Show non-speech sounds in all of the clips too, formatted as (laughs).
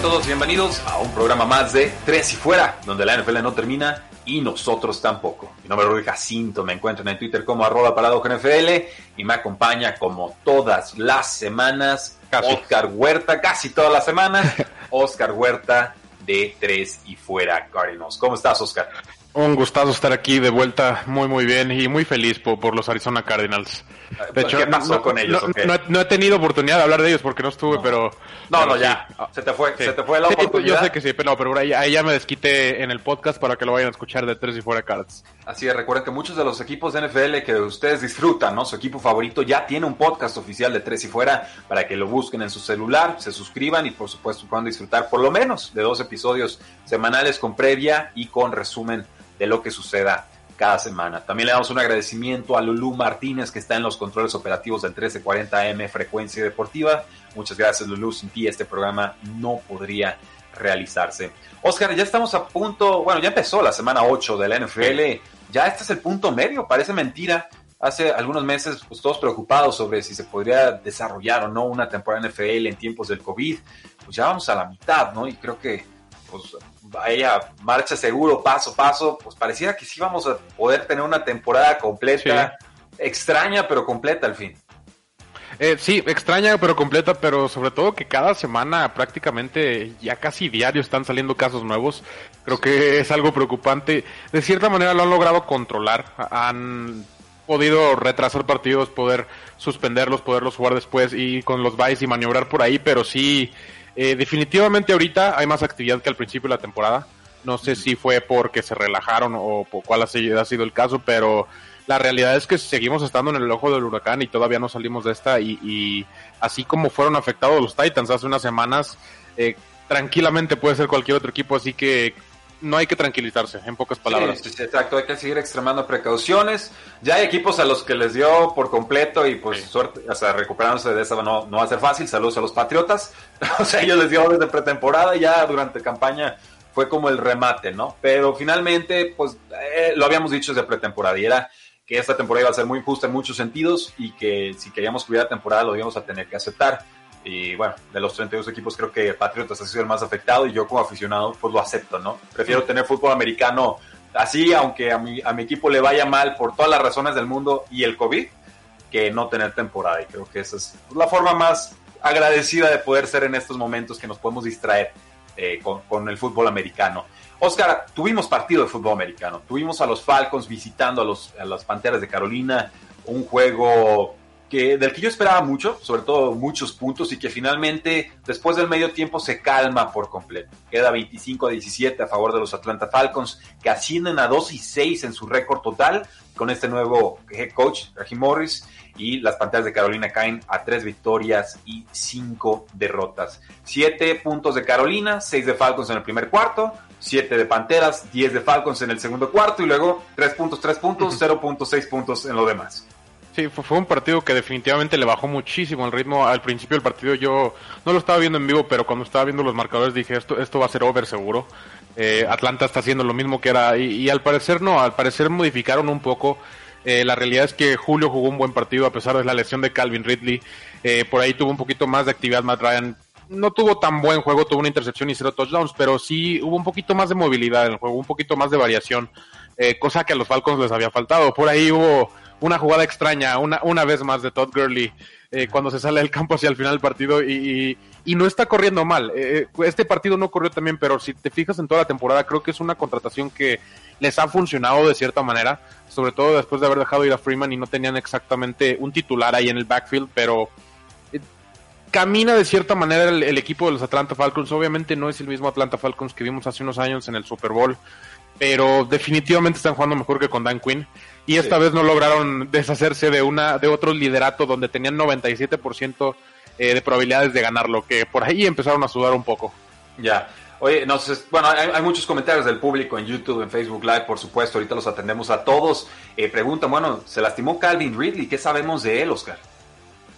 A todos, bienvenidos a un programa más de Tres y Fuera, donde la NFL no termina y nosotros tampoco. Mi nombre es Rudy Jacinto, me encuentran en Twitter como arroba NFL y me acompaña como todas las semanas Oscar Huerta, casi todas las semanas, (laughs) Oscar Huerta de Tres y Fuera Cardinals. ¿Cómo estás, Oscar? Un gustazo estar aquí de vuelta, muy muy bien y muy feliz por, por los Arizona Cardinals. De hecho, ¿Qué pasó no, con ellos? No, okay? no, no, he tenido oportunidad de hablar de ellos porque no estuve, pero... No, pero no, sí. ya. Se te fue, Sí. se te fue la Sí, oportunidad. yo sé que sí, pero, pero ahí, ahí ya me desquité en el podcast para que lo vayan a escuchar de Tres y Fuera Cards. Así es, recuerden que muchos de los equipos de NFL que ustedes disfrutan, ¿no? Su equipo favorito ya tiene un podcast oficial de Tres y Fuera para que lo busquen en su celular, se suscriban y por supuesto puedan disfrutar por lo menos de dos episodios semanales con previa y con resumen de lo que suceda cada semana. También le damos un agradecimiento a Lulú Martínez que está en los controles operativos del 1340M Frecuencia Deportiva. Muchas gracias Lulú, sin ti este programa no podría realizarse. Oscar, ya estamos a punto, bueno, ya empezó la semana 8 de la NFL, ya este es el punto medio, parece mentira. Hace algunos meses, pues todos preocupados sobre si se podría desarrollar o no una temporada NFL en tiempos del COVID, pues ya vamos a la mitad, ¿no? Y creo que, pues, vaya marcha seguro, paso a paso, pues pareciera que sí vamos a poder tener una temporada completa, extraña pero completa al fin. Eh, sí, extraña pero completa, pero sobre todo que cada semana prácticamente ya casi diario están saliendo casos nuevos. Creo que es algo preocupante. De cierta manera lo han logrado controlar. Han podido retrasar partidos, poder suspenderlos, poderlos jugar después y con los buys y maniobrar por ahí, pero sí, eh, definitivamente ahorita hay más actividad que al principio de la temporada. No sé si fue porque se relajaron o por cuál ha sido, el caso, pero la realidad es que seguimos estando en el ojo del huracán y todavía no salimos de esta y, y así como fueron afectados los Titans hace unas semanas, eh, tranquilamente puede ser cualquier otro equipo, así que no hay que tranquilizarse, en pocas palabras. Sí, sí, exacto, hay que seguir extremando precauciones. Ya hay equipos a los que les dio por completo y pues Sí. suerte, o sea, recuperándose de esa no, no va a ser fácil. Saludos a los Patriotas. (laughs) o sea, ellos les dio desde pretemporada y ya durante campaña fue como el remate, ¿no? Pero finalmente, pues eh, lo habíamos dicho desde pretemporada y era que esta temporada iba a ser muy injusta en muchos sentidos y que si queríamos cuidar la temporada lo íbamos a tener que aceptar. Y bueno, de los 32 equipos creo que Patriotas ha sido el más afectado y yo como aficionado pues lo acepto, ¿no? Prefiero tener fútbol americano así, aunque a mi, a mi equipo le vaya mal por todas las razones del mundo y el COVID, que no tener temporada. Y creo que esa es la forma más agradecida de poder ser en estos momentos que nos podemos distraer eh, con, con el fútbol americano. Oscar, tuvimos partido de fútbol americano. Tuvimos a los Falcons visitando a, los, a las Panteras de Carolina, un juego que, del que yo esperaba mucho, sobre todo muchos puntos, y que finalmente, después del medio tiempo, se calma por completo. Queda 25 a 17 a favor de los Atlanta Falcons, que ascienden a 2 y 6 en su récord total con este nuevo head coach, Raheem Morris, y las Panteras de Carolina caen a 3 victorias y 5 derrotas. 7 puntos de Carolina, 6 de Falcons en el primer cuarto, 7 de Panteras, 10 de Falcons en el segundo cuarto, y luego 3 puntos, 3 puntos, (laughs) 0.6 puntos en lo demás. Fue un partido que definitivamente le bajó muchísimo el ritmo. Al principio del partido yo no lo estaba viendo en vivo, pero cuando estaba viendo los marcadores dije, esto, esto va a ser over seguro. Eh, Atlanta está haciendo lo mismo que era, y, y al parecer no, al parecer modificaron un poco. Eh, la realidad es que Julio jugó un buen partido a pesar de la lesión de Calvin Ridley. Eh, por ahí tuvo un poquito más de actividad Matt Ryan. No tuvo tan buen juego, tuvo una intercepción y cero touchdowns, pero sí hubo un poquito más de movilidad en el juego, un poquito más de variación. Eh, cosa que a los Falcons les había faltado. Por ahí hubo una jugada extraña, una, una vez más de Todd Gurley, eh, cuando se sale del campo hacia el final del partido y, y, no está corriendo mal. Eh, este partido no corrió también, pero si te fijas en toda la temporada, creo que es una contratación que les ha funcionado de cierta manera, sobre todo después de haber dejado ir a Freeman y no tenían exactamente un titular ahí en el backfield, pero camina de cierta manera el, equipo de los Atlanta Falcons. Obviamente no es el mismo Atlanta Falcons que vimos hace unos años en el Super Bowl, pero definitivamente están jugando mejor que con Dan Quinn. Y esta vez no lograron deshacerse de una de otro liderato donde tenían 97% eh, de probabilidades de ganarlo, que por ahí empezaron a sudar un poco. Ya. Oye, no sé, bueno, hay, muchos comentarios del público en YouTube, en Facebook Live, por supuesto, ahorita los atendemos a todos. Eh, preguntan, bueno, se lastimó Calvin Ridley, ¿qué sabemos de él, Oscar?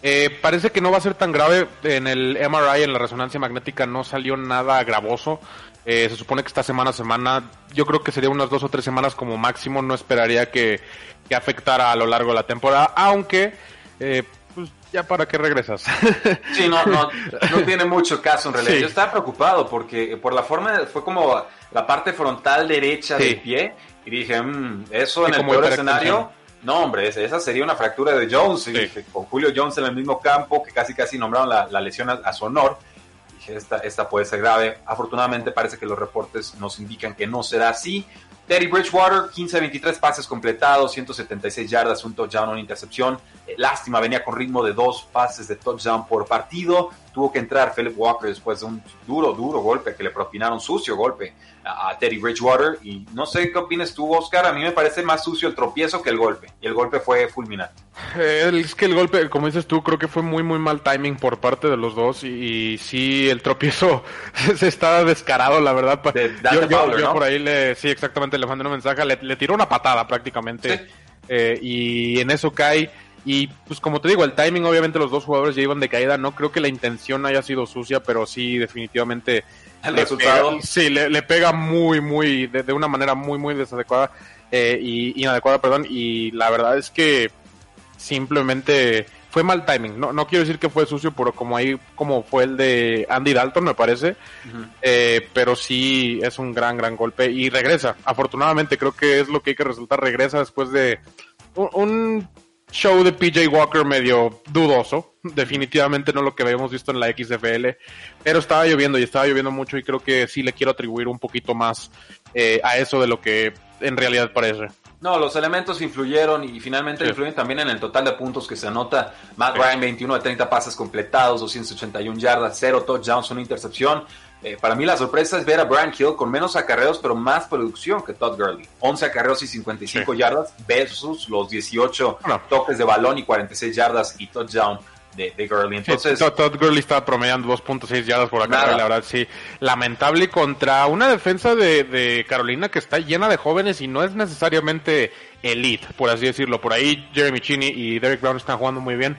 Eh, parece que no va a ser tan grave. En el MRI, en la resonancia magnética, no salió nada gravoso. Eh, se supone que esta semana a semana, yo creo que sería unas dos o tres semanas como máximo. No esperaría que, afectara a lo largo de la temporada, aunque, eh, pues ya para qué regresas. (laughs) Sí, no, no, no tiene mucho caso en realidad. Yo estaba preocupado porque por la forma, fue como la parte frontal derecha del pie y dije, mm, eso en el peor escenario no, hombre, esa sería una fractura de Jones. Con Julio Jones en el mismo campo, que casi casi nombraron la, lesión a, su honor. Esta, puede ser grave. Afortunadamente parece que los reportes nos indican que no será así. Teddy Bridgewater, 15-23 pases completados, 176 yardas, un touchdown, una intercepción. Eh, lástima, venía con ritmo de dos pases de touchdown por partido. Tuvo que entrar Philip Walker después de un duro, duro golpe que le propinaron, sucio golpe a Teddy Bridgewater. Y no sé qué opinas tú, Oscar. A mí me parece más sucio el tropiezo que el golpe. Y el golpe fue fulminante. Eh, es que el golpe, como dices tú, creo que fue muy, muy mal timing por parte de los dos. Y, sí, el tropiezo (laughs) se está descarado, la verdad. yo, por ahí le, sí, exactamente, le mandé un mensaje. Le, tiró una patada prácticamente. Eh, y en eso cae. Y pues como te digo, el timing, obviamente los dos jugadores ya iban de caída. No creo que la intención haya sido sucia, pero sí, definitivamente el resultado. sí, le, pega muy, muy, de, una manera muy, muy desadecuada eh, y inadecuada, perdón. Y la verdad es que simplemente fue mal timing. No, no quiero decir que fue sucio, pero como ahí, como fue el de Andy Dalton, me parece. Eh, pero sí es un gran, gran golpe y regresa. Afortunadamente, creo que es lo que hay que resultar. Regresa después de un show de PJ Walker medio dudoso. Definitivamente no lo que habíamos visto en la XFL. Pero estaba lloviendo y estaba lloviendo mucho y creo que sí le quiero atribuir un poquito más eh, a eso de lo que en realidad parece. No, los elementos influyeron y finalmente influyen también en el total de puntos que se anota. Matt Ryan, 21 de 30 pases completados, 281 yardas, 0 touchdowns, una intercepción. Eh, para mí la sorpresa es ver a Brian Hill con menos acarreos pero más producción que Todd Gurley. 11 acarreos y 55 yardas versus los 18 toques de balón y 46 yardas y touchdown de, de Gurley. Entonces, Todd, Gurley está promediando 2.6 yardas por acarreo, la verdad sí. Lamentable contra una defensa de, de Carolina que está llena de jóvenes y no es necesariamente elite, por así decirlo. Por ahí Jeremy Cheney y Derek Brown están jugando muy bien,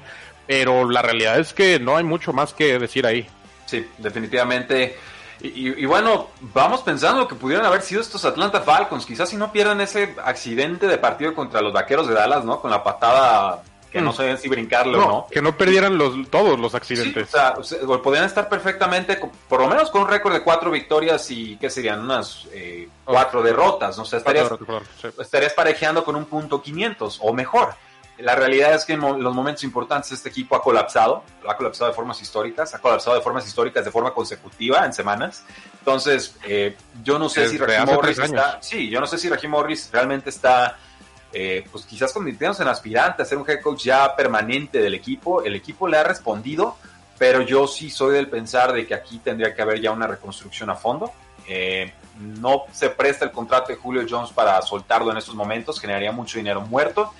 pero la realidad es que no hay mucho más que decir ahí. Sí, definitivamente y, bueno, vamos pensando que pudieran haber sido estos Atlanta Falcons. Quizás si no pierdan ese accidente de partido contra los vaqueros de Dallas, ¿no? Con la patada que no mm. sabían si brincarlo no, no. Que no perdieran los, todos los accidentes. o sea, podrían estar perfectamente, por lo menos con un récord de cuatro victorias y, ¿qué serían? Unas eh, cuatro derrotas, ¿no? O sea, estarías, estarías parejeando con un punto 500 o mejor. La realidad es que en los momentos importantes este equipo ha colapsado, ha colapsado de formas históricas, ha colapsado de formas históricas de forma consecutiva en semanas. Entonces, eh, yo no sé si Raheem Morris está, sí, yo no sé si Raheem Morris realmente está, eh, pues quizás convirtiéndose en aspirante a ser un head coach ya permanente del equipo. El equipo le ha respondido, pero yo sí soy del pensar de que aquí tendría que haber ya una reconstrucción a fondo. Eh, no se presta el contrato de Julio Jones para soltarlo en estos momentos, generaría mucho dinero muerto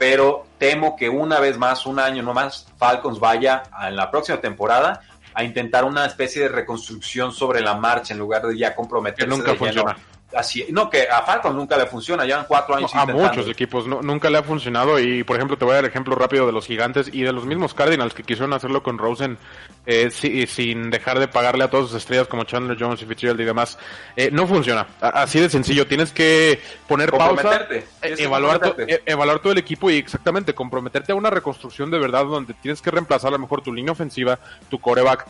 pero temo que una vez más, un año no más, Falcons vaya en la próxima temporada a intentar una especie de reconstrucción sobre la marcha en lugar de ya comprometerse. Que nunca funciona. Así, no, que a Falcons nunca le funciona, llevan cuatro años. a muchos equipos nunca le ha funcionado y, por ejemplo, te voy a dar el ejemplo rápido de los gigantes y de los mismos Cardinals que quisieron hacerlo con Rosen eh, sin dejar de pagarle a todas sus estrellas como Chandler Jones y Fitzgerald y demás. Eh, no funciona, así de sencillo, tienes que poner pausa, eh, evaluar, evaluar todo el equipo y exactamente comprometerte a una reconstrucción de verdad donde tienes que reemplazar a lo mejor tu línea ofensiva, tu coreback,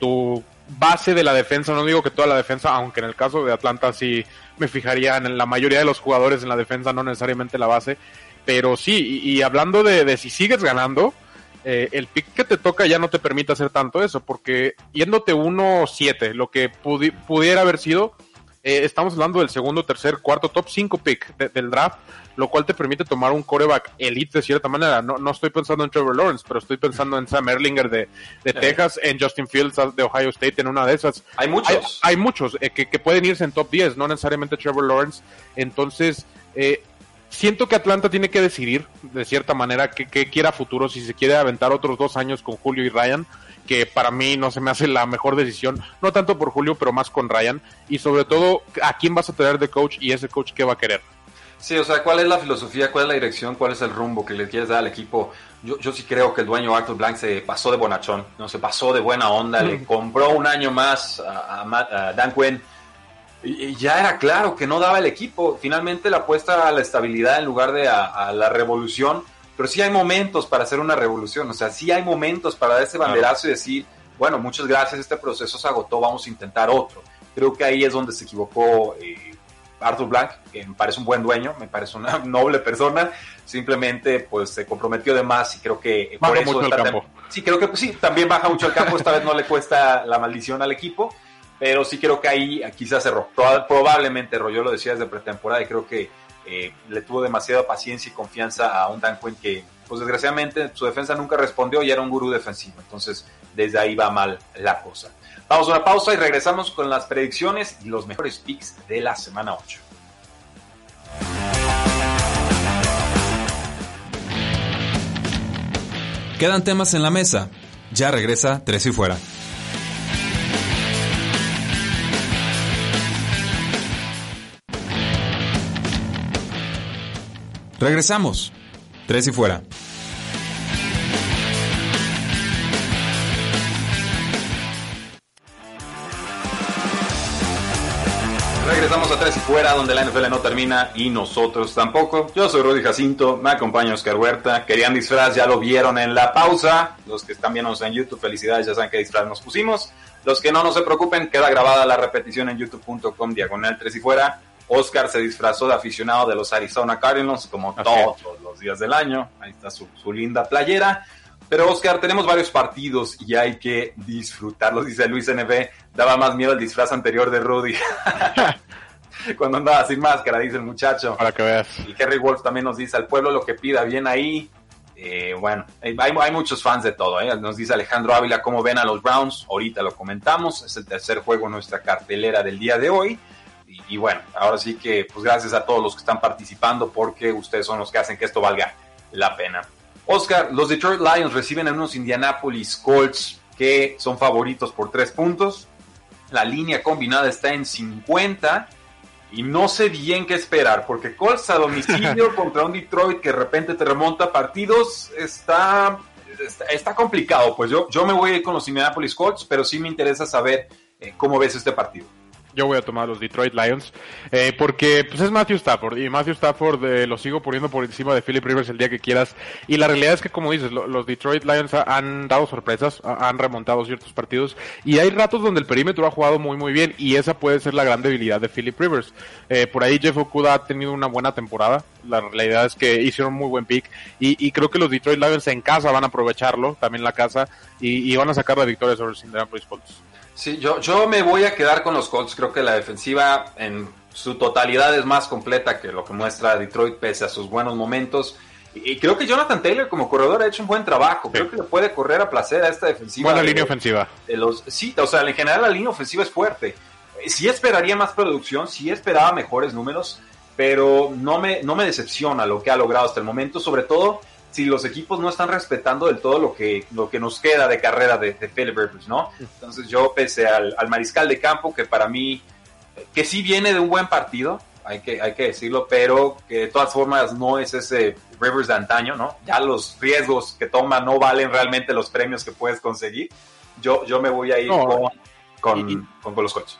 tu base de la defensa, no digo que toda la defensa, aunque en el caso de Atlanta sí me fijaría en la mayoría de los jugadores en la defensa, no necesariamente la base, pero sí, y, hablando de, si sigues ganando, eh, el pick que te toca ya no te permite hacer tanto eso, porque yéndote 1-7, lo que pudiera haber sido, eh, estamos hablando del segundo, tercer, cuarto, top 5 pick del draft, lo cual te permite tomar un coreback elite de cierta manera. No, no estoy pensando en Trevor Lawrence, pero estoy pensando en Sam Erlinger de, de Texas, en Justin Fields de Ohio State, en una de esas. Hay muchos. Hay, muchos eh, que, que, pueden irse en top 10, no necesariamente Trevor Lawrence. Entonces, eh, siento que Atlanta tiene que decidir, de cierta manera, que, que quiera futuro, si se quiere aventar otros dos años con Julio y Ryan que para mí no se me hace la mejor decisión, no tanto por Julio, pero más con Ryan, y sobre todo a quién vas a tener de coach y ese coach qué va a querer. Sí, o sea, ¿cuál es la filosofía, cuál es la dirección, cuál es el rumbo que le quieres dar al equipo? Yo, yo sí creo que el dueño Arthur Blank se pasó de bonachón, no se pasó de buena onda, le compró un año más a, Dan Quinn. Y, ya era claro que no daba el equipo. Finalmente la apuesta a la estabilidad en lugar de a la revolución. Pero sí hay momentos para hacer una revolución, o sea, sí hay momentos para dar ese banderazo y decir, bueno, muchas gracias, este proceso se agotó, vamos a intentar otro. Creo que ahí es donde se equivocó eh, Arthur Blank, que me parece un buen dueño, me parece una (laughs) noble persona, simplemente pues se comprometió de más y creo que baja por eso mucho el campo. Sí, creo que pues, sí, también baja mucho el campo, esta vez no le cuesta la maldición al equipo, pero sí creo que ahí quizás erró, probablemente erró, yo lo decía desde pretemporada y creo que eh, le tuvo demasiada paciencia y confianza a un Dan que, pues desgraciadamente, su defensa nunca respondió y era un gurú defensivo. Entonces, desde ahí va mal la cosa. Vamos a una pausa y regresamos con las predicciones y los mejores picks de la semana 8. Quedan temas en la mesa. Ya regresa Tres y Fuera. Regresamos. Tres y fuera. Regresamos a Tres y Fuera, donde la NFL no termina y nosotros tampoco. Yo soy Rudy Jacinto, me acompaña Oscar Huerta. Querían disfraz, ya lo vieron en la pausa. Los que están viendo en YouTube, felicidades, ya saben qué disfraz nos pusimos. Los que no, no se preocupen, queda grabada la repetición en youtube.com diagonal Tres y Fuera. Oscar se disfrazó de aficionado de los Arizona Cardinals, como todos los días del año. Ahí está su, linda playera. Pero Oscar, tenemos varios partidos y hay que disfrutarlos, dice Luis NB. Daba más miedo el disfraz anterior de Rudy. (laughs) Cuando andaba sin máscara, dice el muchacho. Para que veas. Y Kerry Wolf también nos dice, al pueblo lo que pida, bien ahí. Eh, bueno, hay, hay, muchos fans de todo. ¿eh? Nos dice Alejandro Ávila cómo ven a los Browns. Ahorita lo comentamos. Es el tercer juego en nuestra cartelera del día de hoy y, bueno, ahora sí que pues gracias a todos los que están participando porque ustedes son los que hacen que esto valga la pena. Oscar, los Detroit Lions reciben a unos Indianapolis Colts que son favoritos por tres puntos. La línea combinada está en 50 y no sé bien qué esperar porque Colts a domicilio (laughs) contra un Detroit que de repente te remonta partidos está, está, complicado. Pues yo, yo me voy a ir con los Indianapolis Colts, pero sí me interesa saber eh, cómo ves este partido. Yo voy a tomar los Detroit Lions eh, porque pues es Matthew Stafford y Matthew Stafford eh, lo sigo poniendo por encima de Philip Rivers el día que quieras y la realidad es que como dices los Detroit Lions han dado sorpresas han remontado ciertos partidos y hay ratos donde el perímetro ha jugado muy muy bien y esa puede ser la gran debilidad de Philip Rivers eh, por ahí Jeff Okuda ha tenido una buena temporada la realidad es que hicieron muy buen pick y, creo que los Detroit Lions en casa van a aprovecharlo también la casa y, y van a sacar la victoria sobre los Indianapolis Colts. Sí, yo, yo me voy a quedar con los Colts. Creo que la defensiva en su totalidad es más completa que lo que muestra Detroit pese a sus buenos momentos. Y, creo que Jonathan Taylor como corredor ha hecho un buen trabajo. Creo que le puede correr a placer a esta defensiva. Buena línea ofensiva. De los, sí, o sea, en general la línea ofensiva es fuerte. Sí esperaría más producción, sí esperaba mejores números, pero no me, no me decepciona lo que ha logrado hasta el momento, sobre todo si los equipos no están respetando del todo lo que, lo que nos queda de carrera de, de Philip Rivers, ¿no? Entonces yo pese al, mariscal de campo, que para mí, que sí viene de un buen partido, hay que, hay que decirlo, pero que de todas formas no es ese Rivers de antaño, ¿no? Ya los riesgos que toma no valen realmente los premios que puedes conseguir. Yo, yo me voy a ir con, con, con, los coches.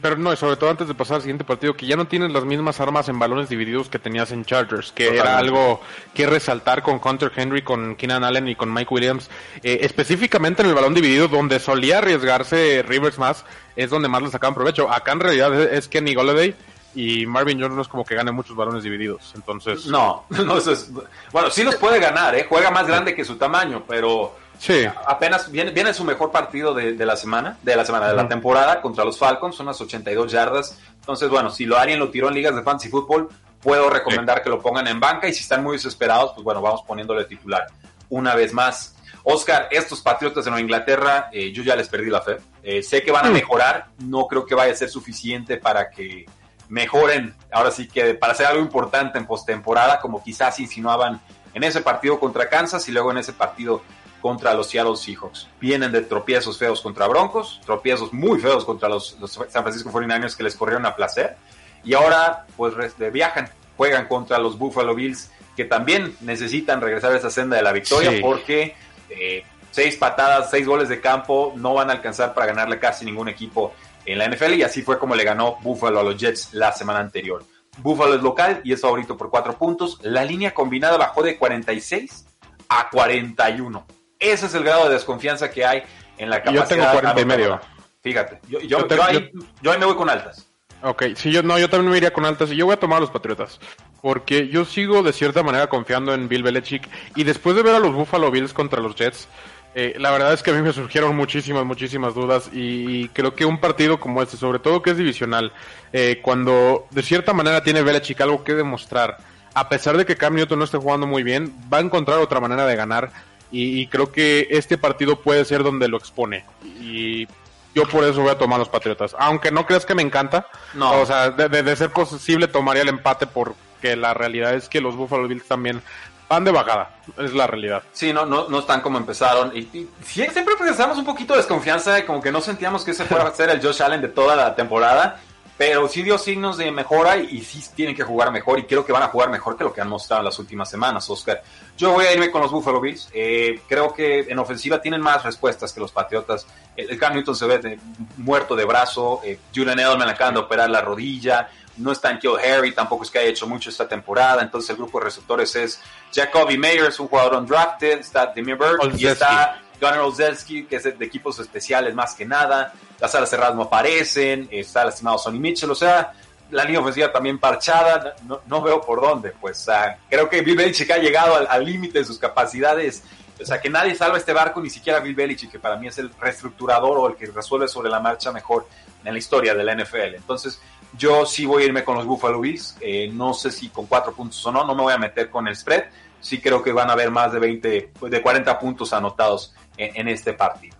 Pero no, sobre todo antes de pasar al siguiente partido, que ya no tienes las mismas armas en balones divididos que tenías en Chargers, que era algo que resaltar con Hunter Henry, con Keenan Allen y con Mike Williams, eh, específicamente en el balón dividido, donde solía arriesgarse Rivers más, es donde más le sacaban provecho. Acá en realidad es Kenny Golladay y Marvin Jones no es como que gane muchos balones divididos, entonces... No, (laughs) no es... Bueno, sí los puede ganar, ¿eh? juega más grande que su tamaño, pero Sí. Apenas viene, viene su mejor partido de, la semana, de la semana, de la temporada contra los Falcons, unas 82 yardas. Entonces, bueno, si lo alguien lo tiró en ligas de fantasy fútbol, puedo recomendar que lo pongan en banca y si están muy desesperados, pues bueno, vamos poniéndole titular una vez más. Oscar, estos Patriotas de Nueva Inglaterra, eh, yo ya les perdí la fe. Eh, sé que van a mm. mejorar, no creo que vaya a ser suficiente para que mejoren, ahora sí que para hacer algo importante en postemporada, como quizás insinuaban en ese partido contra Kansas y luego en ese partido contra los Seattle Seahawks. Vienen de tropiezos feos contra Broncos, tropiezos muy feos contra los, San Francisco 49ers que les corrieron a placer. Y ahora, pues viajan, juegan contra los Buffalo Bills, que también necesitan regresar a esa senda de la victoria porque eh, seis patadas, seis goles de campo no van a alcanzar para ganarle casi ningún equipo en la NFL. Y así fue como le ganó Buffalo a los Jets la semana anterior. Buffalo es local y es favorito por cuatro puntos. La línea combinada bajó de 46 a 41. Ese es el grado de desconfianza que hay en la capacidad. Yo tengo 40 y medio. Fíjate, yo, yo, yo, ahí, me voy con altas. Ok, sí, yo no, yo también me iría con altas y yo voy a tomar a los Patriotas. Porque yo sigo de cierta manera confiando en Bill Belichick y después de ver a los Buffalo Bills contra los Jets, eh, la verdad es que a mí me surgieron muchísimas, muchísimas dudas y, creo que un partido como este, sobre todo que es divisional, eh, cuando de cierta manera tiene Belichick algo que demostrar, a pesar de que Cam Newton no esté jugando muy bien, va a encontrar otra manera de ganar y, creo que este partido puede ser donde lo expone. Y yo por eso voy a tomar los Patriotas. Aunque no creas que me encanta. No. O sea, de, ser posible tomaría el empate porque la realidad es que los Buffalo Bills también van de bajada. Es la realidad. Sí, no, no, no están como empezaron. Y, siempre pensamos un poquito de desconfianza, como que no sentíamos que ese fuera a ser el Josh Allen de toda la temporada pero sí dio signos de mejora y, sí tienen que jugar mejor y creo que van a jugar mejor que lo que han mostrado en las últimas semanas, Oscar. Yo voy a irme con los Buffalo Bills. Eh, creo que en ofensiva tienen más respuestas que los Patriotas. El, Cam Newton se ve muerto de brazo. Eh, Julian Edelman acaban de operar la rodilla. No está en Kill Harry, tampoco es que haya hecho mucho esta temporada. Entonces el grupo de receptores es Jacoby Meyers, un jugador undrafted, está Demi Bird y está Gunnar Olszewski, que es de equipos especiales más que nada. Las alas cerradas no aparecen. Está lastimado Sonny Mitchell. O sea, la línea ofensiva también parchada. No, veo por dónde. Pues creo que Bill Belichick ha llegado al límite de sus capacidades. O sea, que nadie salva este barco, ni siquiera Bill Belichick, que para mí es el reestructurador o el que resuelve sobre la marcha mejor en la historia de la NFL. Entonces, yo sí voy a irme con los Buffalo Bills. Eh, no sé si con cuatro puntos o no, no me voy a meter con el spread. Sí creo que van a haber más de 20, de 40 puntos anotados en, este partido.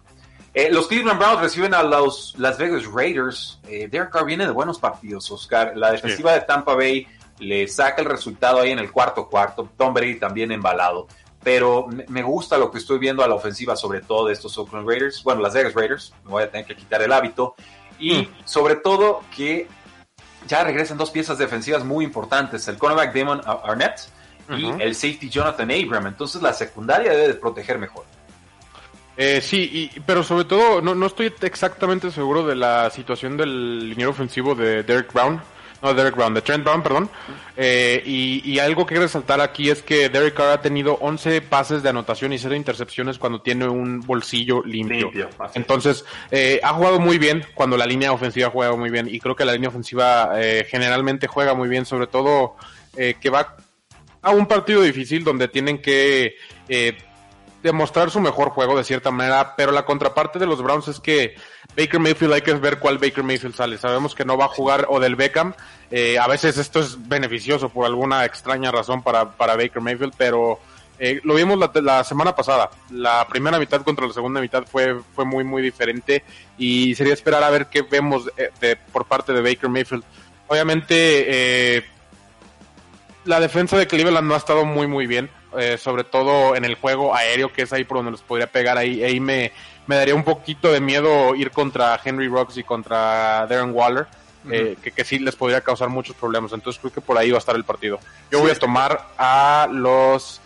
Eh, los Cleveland Browns reciben a los Las Vegas Raiders. Eh, Derek Carr viene de buenos partidos, Oscar. La defensiva de Tampa Bay le saca el resultado ahí en el cuarto cuarto. Tom Brady también embalado. Pero me gusta lo que estoy viendo a la ofensiva, sobre todo de estos Oakland Raiders. Bueno, Las Vegas Raiders. Me voy a tener que quitar el hábito. Y mm. sobre todo que ya regresan dos piezas defensivas muy importantes. El cornerback Damon Arnett y el safety Jonathan Abram. Entonces la secundaria debe de proteger mejor. Eh, sí, y, pero sobre todo no, no estoy exactamente seguro de la situación del liniero ofensivo de Derek Brown. No, Derek Brown, de Trent Brown, perdón. Eh, y, algo que resaltar aquí es que Derek Carr ha tenido 11 pases de anotación y 0 intercepciones cuando tiene un bolsillo limpio. Entonces, eh, ha jugado muy bien cuando la línea ofensiva juega muy bien. Y creo que la línea ofensiva eh, generalmente juega muy bien, sobre todo que va a un partido difícil donde tienen que demostrar su mejor juego de cierta manera, pero la contraparte de los Browns es que Baker Mayfield hay que ver cuál Baker Mayfield sale. Sabemos que no va a jugar o del Beckham. Eh, a veces esto es beneficioso por alguna extraña razón para, para Baker Mayfield, pero eh, lo vimos la, la, semana pasada. La primera mitad contra la segunda mitad fue, fue muy, muy diferente y sería esperar a ver qué vemos eh, de, por parte de Baker Mayfield. Obviamente, la defensa de Cleveland no ha estado muy, muy bien eh, sobre todo en el juego aéreo, que es ahí por donde los podría pegar. Ahí, ahí me, me daría un poquito de miedo ir contra Henry Rocks y contra Darren Waller. Eh, que, que, sí les podría causar muchos problemas. Entonces creo que por ahí va a estar el partido. Yo voy a tomar a los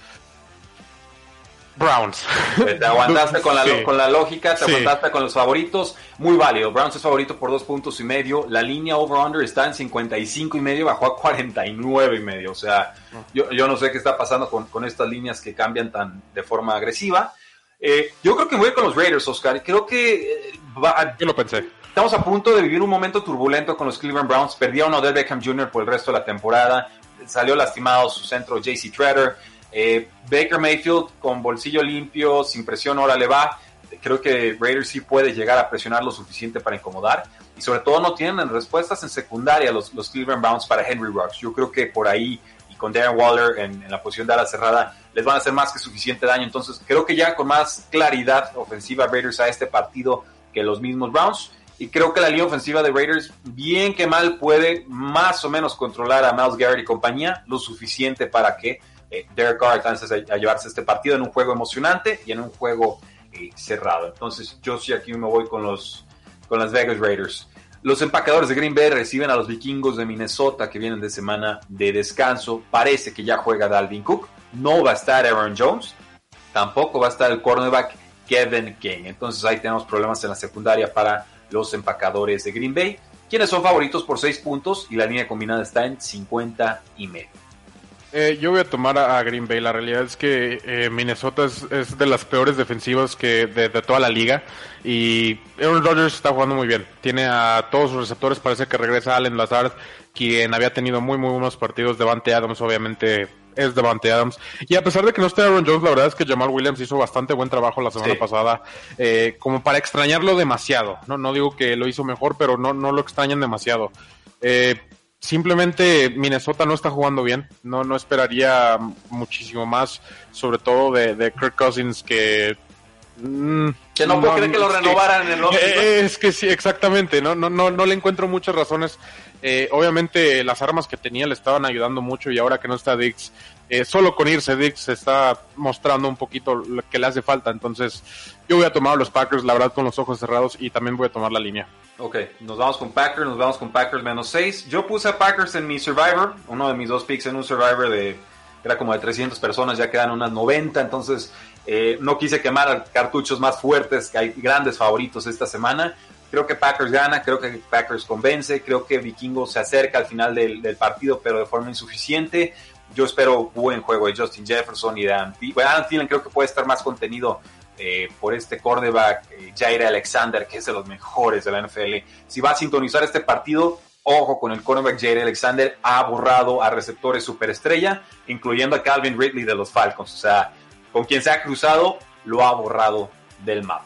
Browns. Te aguantaste con la, con la lógica, te aguantaste con los favoritos. Muy válido. Browns es favorito por dos puntos y medio. La línea over-under está en 55 y medio, bajó a 49 y medio. O sea, yo, yo no sé qué está pasando con, con, estas líneas que cambian tan de forma agresiva. Eh, yo creo que voy con los Raiders, Oscar. Creo que... Eh, va, yo lo pensé. Estamos a punto de vivir un momento turbulento con los Cleveland Browns. Perdieron a Odell Beckham Jr. por el resto de la temporada. Salió lastimado su centro JC Treader. Eh, Baker Mayfield con bolsillo limpio, sin presión, ahora le va. Creo que Raiders sí puede llegar a presionar lo suficiente para incomodar. Y sobre todo no tienen respuestas en secundaria los, los Cleveland Browns para Henry Rocks. Yo creo que por ahí y con Darren Waller en, la posición de ala cerrada les van a hacer más que suficiente daño. Entonces creo que ya con más claridad ofensiva Raiders a este partido que los mismos Browns. Y creo que la línea ofensiva de Raiders, bien que mal, puede más o menos controlar a Miles Garrett y compañía, lo suficiente para que eh, Derek Carr alcance a, llevarse este partido en un juego emocionante y en un juego eh, cerrado. Entonces, yo sí aquí me voy con los con las Vegas Raiders. Los empacadores de Green Bay reciben a los vikingos de Minnesota que vienen de semana de descanso. Parece que ya juega Dalvin Cook. No va a estar Aaron Jones. Tampoco va a estar el cornerback Kevin King. Entonces ahí tenemos problemas en la secundaria para los empacadores de Green Bay, quienes son favoritos por 6 puntos y la línea combinada está en 50 y medio. Eh, yo voy a tomar a, Green Bay. La realidad es que eh, Minnesota es, de las peores defensivas que de, toda la liga. Y Aaron Rodgers está jugando muy bien. Tiene a todos sus receptores. Parece que regresa Allen Lazard, quien había tenido muy, muy buenos partidos. Devante Adams, obviamente, es Devante Adams. Y a pesar de que no esté Aaron Jones, la verdad es que Jamal Williams hizo bastante buen trabajo la semana pasada. Eh, como para extrañarlo demasiado. No, no digo que lo hizo mejor, pero no, no lo extrañan demasiado. Eh, simplemente Minnesota no está jugando bien. No, no esperaría muchísimo más, sobre todo de, Kirk Cousins, que mm, que no, puedo creer que lo renovaran en el (laughs) Es que sí, exactamente, no, no, no, no le encuentro muchas razones. Eh, obviamente las armas que tenía le estaban ayudando mucho y ahora que no está Dix, eh, solo con irse Dix se está mostrando un poquito lo que le hace falta. Entonces yo voy a tomar los Packers, la verdad, con los ojos cerrados y también voy a tomar la línea. Ok, nos vamos con Packers, nos vamos con Packers menos 6. Yo puse a Packers en mi Survivor, uno de mis dos picks en un Survivor de, era como de 300 personas, ya quedan unas 90, entonces eh, no quise quemar cartuchos más fuertes, que hay grandes favoritos esta semana. Creo que Packers gana, creo que Packers convence, creo que Vikingo se acerca al final del, partido, pero de forma insuficiente. Yo espero buen juego de Justin Jefferson y de Adam Thielen. creo que puede estar más contenido eh, por este cornerback eh, Jair Alexander, que es de los mejores de la NFL. Si va a sintonizar este partido, ojo con el cornerback Jair Alexander, ha borrado a receptores superestrella, incluyendo a Calvin Ridley de los Falcons. O sea, con quien se ha cruzado, lo ha borrado del mapa.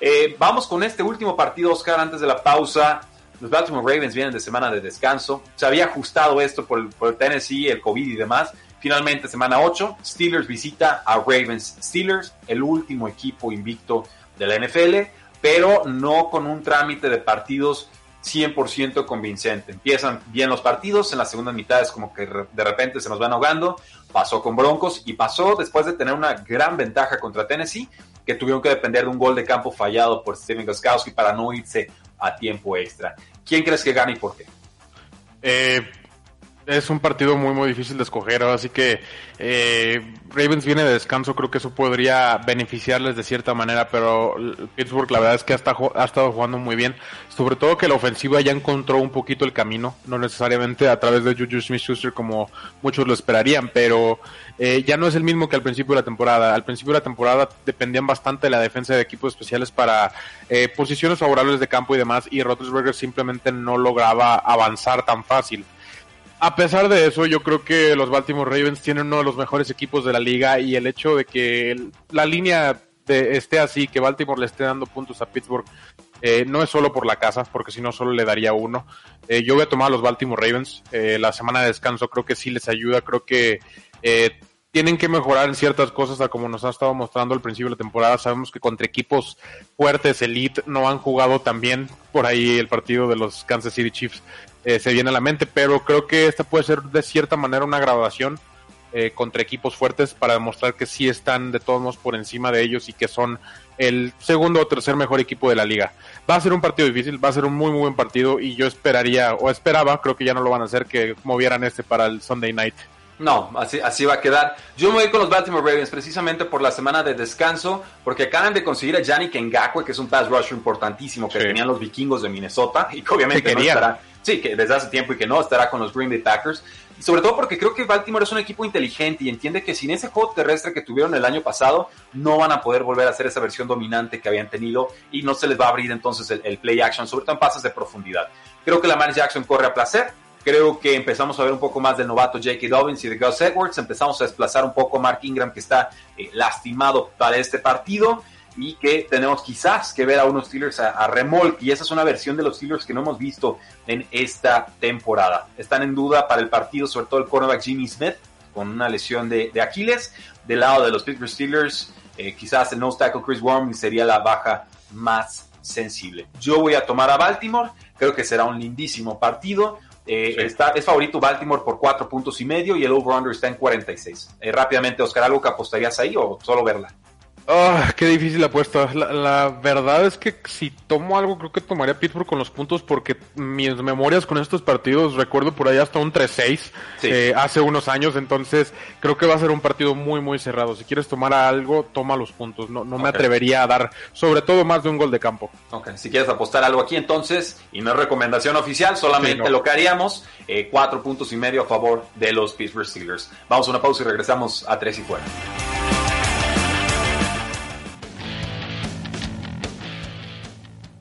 Eh, vamos con este último partido, Oscar, antes de la pausa. Los Baltimore Ravens vienen de semana de descanso. Se había ajustado esto por, el Tennessee, el COVID y demás Finalmente, semana 8, Steelers visita a Ravens. Steelers, el último equipo invicto de la NFL, pero no con un trámite de partidos 100% convincente. Empiezan bien los partidos, en la segunda mitad es como que de repente se nos van ahogando. Pasó con Broncos y pasó después de tener una gran ventaja contra Tennessee, que tuvieron que depender de un gol de campo fallado por Steven Goskowski para no irse a tiempo extra. ¿Quién crees que gane y por qué? Eh, es un partido muy muy difícil de escoger, así que eh, Ravens viene de descanso, creo que eso podría beneficiarles de cierta manera, pero Pittsburgh la verdad es que ha estado, ha estado jugando muy bien, sobre todo que la ofensiva ya encontró un poquito el camino, no necesariamente a través de Juju Smith-Schuster como muchos lo esperarían, pero eh, ya no es el mismo que al principio de la temporada. Al principio de la temporada dependían bastante de la defensa de equipos especiales para eh, posiciones favorables de campo y demás, y Roethlisberger simplemente no lograba avanzar tan fácil a pesar de eso, yo creo que los Baltimore Ravens tienen uno de los mejores equipos de la liga y el hecho de que la línea de, esté así, que Baltimore le esté dando puntos a Pittsburgh, eh, no es solo por la casa, porque si no solo le daría uno. Eh, yo voy a tomar a los Baltimore Ravens. Eh, la semana de descanso creo que sí les ayuda, creo que tienen que mejorar en ciertas cosas a como nos ha estado mostrando al principio de la temporada. Sabemos que contra equipos fuertes, elite, no han jugado tan bien. Por ahí el partido de los Kansas City Chiefs eh, se viene a la mente, pero creo que esta puede ser de cierta manera una graduación eh, contra equipos fuertes para demostrar que sí están de todos modos por encima de ellos y que son el segundo o tercer mejor equipo de la liga. Va a ser un partido difícil, va a ser un muy muy buen partido y yo esperaría o esperaba, creo que ya no lo van a hacer, que movieran este para el Sunday Night. No, así, así va a quedar. Yo me voy con los Baltimore Ravens precisamente por la semana de descanso, porque acaban de conseguir a Yannick Ngakwe, que es un pass rusher importantísimo que Sí. tenían los vikingos de Minnesota y que obviamente Que no estará, sí, que desde hace tiempo y que no estará con los Green Bay Packers. Sobre todo porque creo que Baltimore es un equipo inteligente y entiende que sin ese juego terrestre que tuvieron el año pasado, no van a poder volver a hacer esa versión dominante que habían tenido y no se les va a abrir entonces el, play action, sobre todo en pases de profundidad. Creo que Lamar Jackson corre a placer. Creo que empezamos a ver un poco más del novato J.K. Dobbins y de Gus Edwards. Empezamos a desplazar un poco a Mark Ingram, que está eh, lastimado para este partido. Y que tenemos quizás que ver a unos Steelers a, a remolque. Y esa es una versión de los Steelers que no hemos visto en esta temporada. Están en duda para el partido, sobre todo el cornerback Jimmy Smith, con una lesión de, de Aquiles. Del lado de los Pittsburgh Steelers, eh, quizás el nose tackle Chris Worm sería la baja más sensible. Yo voy a tomar a Baltimore. Creo que será un lindísimo partido. Eh, Sí. está, es favorito Baltimore por cuatro puntos y medio y el over-under está en 46. Eh, rápidamente, Oscar, ¿algo que apostarías ahí o solo verla? Ah, qué difícil apuesta. La, la verdad es que si tomo algo, creo que tomaría Pittsburgh con los puntos porque mis memorias con estos partidos, recuerdo por ahí hasta un 3-6 Sí. eh, hace unos años, entonces creo que va a ser un partido muy, muy cerrado. Si quieres tomar algo, toma los puntos. No, no me atrevería a dar, sobre todo, más de un gol de campo. Ok, si quieres apostar algo aquí entonces, y no es recomendación oficial, solamente Sí, no. lo que haríamos, eh, cuatro puntos y medio a favor de los Pittsburgh Steelers. Vamos a una pausa y regresamos a tres y fuera.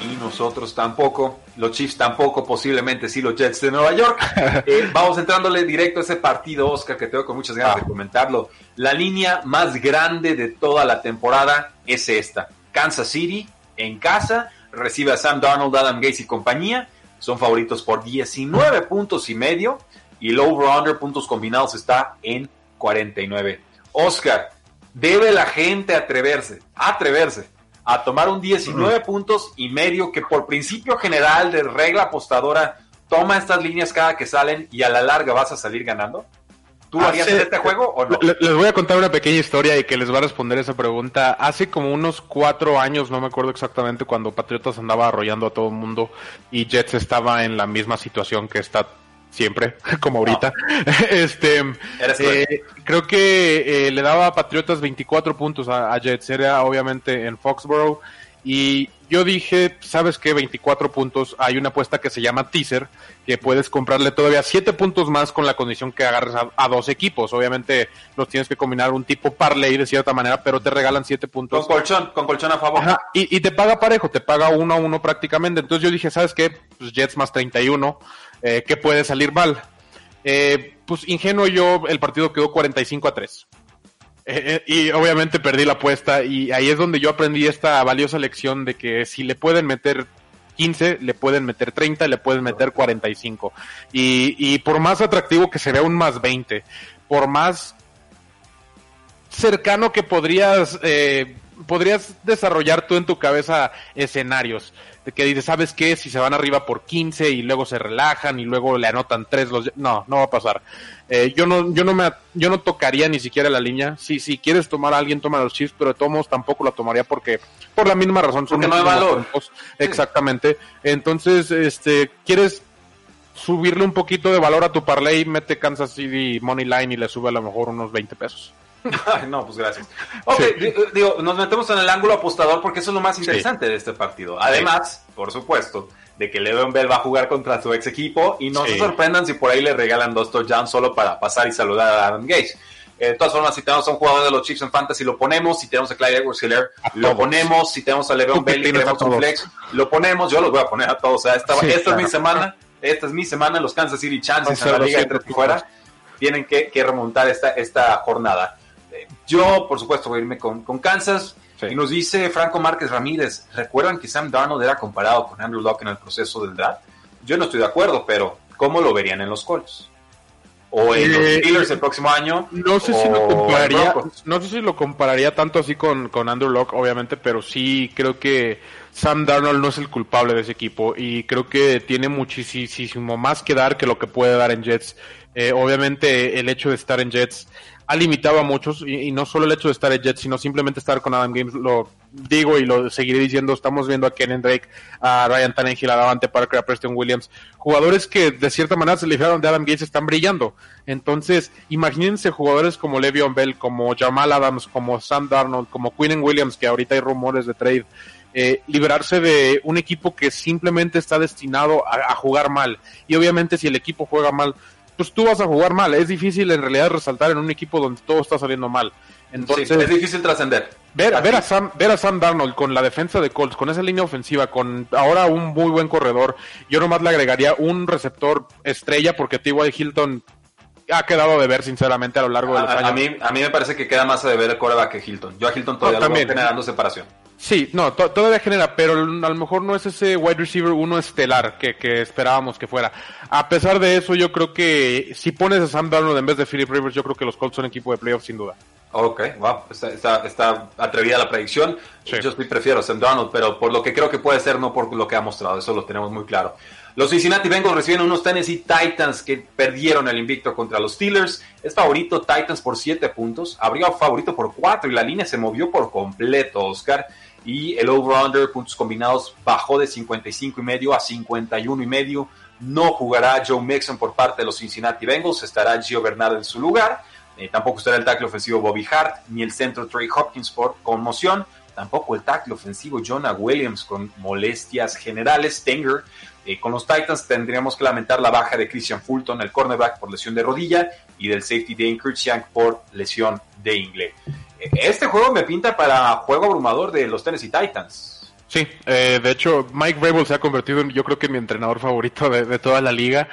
Y nosotros tampoco, los Chiefs tampoco, posiblemente sí los Jets de Nueva York. (laughs) Eh, vamos entrándole directo a ese partido, Oscar, que tengo con muchas ganas de comentarlo. La línea más grande de toda la temporada es esta. Kansas City en casa recibe a Sam Darnold, Adam Gates y compañía. Son favoritos por 19 puntos y medio y el over-under puntos combinados está en 49. Oscar, debe la gente atreverse, atreverse a tomar un 19 puntos y medio que por principio general de regla apostadora toma estas líneas cada que salen y a la larga vas a salir ganando? ¿Tú harías Hace- en este juego o no? Le- Les voy a contar una pequeña historia y que les va a responder esa pregunta. Hace como unos cuatro años, no me acuerdo exactamente, cuando Patriotas andaba arrollando a todo el mundo y Jets estaba en la misma situación que está siempre, (laughs) como ahorita. (laughs) este, eh, creo que eh, le daba a Patriotas 24 puntos a, a Jets, era obviamente en Foxborough. Y yo dije, ¿sabes qué? 24 puntos. Hay una apuesta que se llama teaser, que puedes comprarle todavía 7 puntos más con la condición que agarres a, a dos equipos. Obviamente los tienes que combinar un tipo parlay de cierta manera, pero te regalan 7 Con puntos. colchón, con colchón a favor. Ajá, y, y te paga parejo, te paga uno a uno prácticamente. Entonces yo dije, ¿sabes qué? Pues Jets más 31, eh, ¿qué puede salir mal? Eh, pues ingenuo yo, el partido quedó 45 a 3. Eh, eh, y obviamente perdí la apuesta y ahí es donde yo aprendí esta valiosa lección de que si le pueden meter 15, le pueden meter 30, le pueden meter 45. Y, y por más atractivo que se vea un más 20, por más cercano que podrías eh, podrías desarrollar tú en tu cabeza escenarios de que dices, ¿sabes qué? Si se van arriba por 15 y luego se relajan y luego le anotan tres los no, no va a pasar. Eh, yo no yo no me yo no tocaría ni siquiera la línea. Si si quieres tomar a alguien toma los chips, pero de todos modos tampoco la tomaría porque por la misma razón son Porque no hay valor. Exactamente. Entonces, este, ¿quieres subirle un poquito de valor a tu parlay? Mete Kansas City Money Line y le sube a lo mejor unos 20 pesos. (laughs) Ay, no, pues gracias. Ok, Sí. di- digo, nos metemos en el ángulo apostador porque eso es lo más interesante de este partido. Además, por supuesto, de que Le'Veon Bell va a jugar contra su ex equipo y no se sorprendan si por ahí le regalan dos touchdowns solo para pasar y saludar a Adam Gates. Eh, de todas formas, si tenemos a un jugador de los Chiefs en Fantasy, lo ponemos. Si tenemos a Clyde edwards helaire lo ponemos. Si tenemos a Le'Veon Bell y queremos un flex, lo ponemos. Yo los voy a poner a todos. O sea, esta, Sí, esta es mi semana. Esta es mi semana. Los Kansas City Chances en la liga de 200 tres y fuera tienen que, que remontar esta, esta jornada. Eh, Yo, por supuesto, voy a irme con, con Kansas. Sí. Y nos dice Franco Márquez Ramírez, ¿recuerdan que Sam Darnold era comparado con Andrew Locke en el proceso del draft? Yo no estoy de acuerdo, pero ¿cómo lo verían en los Colts? o en los eh, Steelers el próximo año. No sé si lo compararía, no sé si lo compararía tanto así con, con Andrew Locke, obviamente, pero sí creo que Sam Darnold no es el culpable de ese equipo y creo que tiene muchísimo más que dar que lo que puede dar en Jets. Eh, obviamente el hecho de estar en Jets ha limitado a muchos y, no solo el hecho de estar en Jets, sino simplemente estar con Adam Games, lo digo y lo seguiré diciendo, estamos viendo a Ken Drake, a Ryan Tannehill, a Davante Parker, a Preston Williams, jugadores que de cierta manera se libraron de Adam Gates están brillando. Entonces, imagínense jugadores como Le'Veon Bell, como Jamal Adams, como Sam Darnold, como Quinn Williams, que ahorita hay rumores de trade, eh, liberarse de un equipo que simplemente está destinado a, jugar mal. Y obviamente si el equipo juega mal, pues tú vas a jugar mal. Es difícil en realidad resaltar en un equipo donde todo está saliendo mal. Entonces, es difícil trascender. Ver, ver, a Sam, ver a Sam Darnold con la defensa de Colts, con esa línea ofensiva, con ahora un muy buen corredor, yo nomás le agregaría un receptor estrella porque T.Y. Hilton ha quedado de ver sinceramente a lo largo de los años. A mí, a mí me parece que queda más a deber el coreback que Hilton. Yo a Hilton todavía lo veo generando separación. Sí, no, todavía genera, pero a lo mejor no es ese wide receiver uno estelar que, que, esperábamos que fuera. A pesar de eso, yo creo que si pones a Sam Darnold en vez de Philip Rivers, yo creo que los Colts son equipo de playoffs sin duda. Ok, wow, está, está, atrevida la predicción. Yo sí prefiero a Sam Darnold, pero por lo que creo que puede ser, no por lo que ha mostrado, eso lo tenemos muy claro. Los Cincinnati Bengals reciben unos Tennessee Titans que perdieron el invicto contra los Steelers. Es favorito Titans por 7 puntos, habría favorito por 4 y la línea se movió por completo, Oscar y el over-under puntos combinados bajó de 55 y medio a 51 y medio. No jugará Joe Mixon por parte de los Cincinnati Bengals, estará Gio Bernard en su lugar. Eh, tampoco estará el tackle ofensivo Bobby Hart, ni el centro Trey Hopkins por conmoción. Tampoco el tackle ofensivo Jonah Williams con molestias generales. Tenger. Eh, con los Titans tendríamos que lamentar la baja de Christian Fulton, el cornerback, por lesión de rodilla, y del safety de Shank por lesión de inglés este juego me pinta para juego abrumador de los Tennessee Titans. Sí, eh, de hecho Mike Vrabel se ha convertido en, yo creo que mi entrenador favorito de, toda la liga.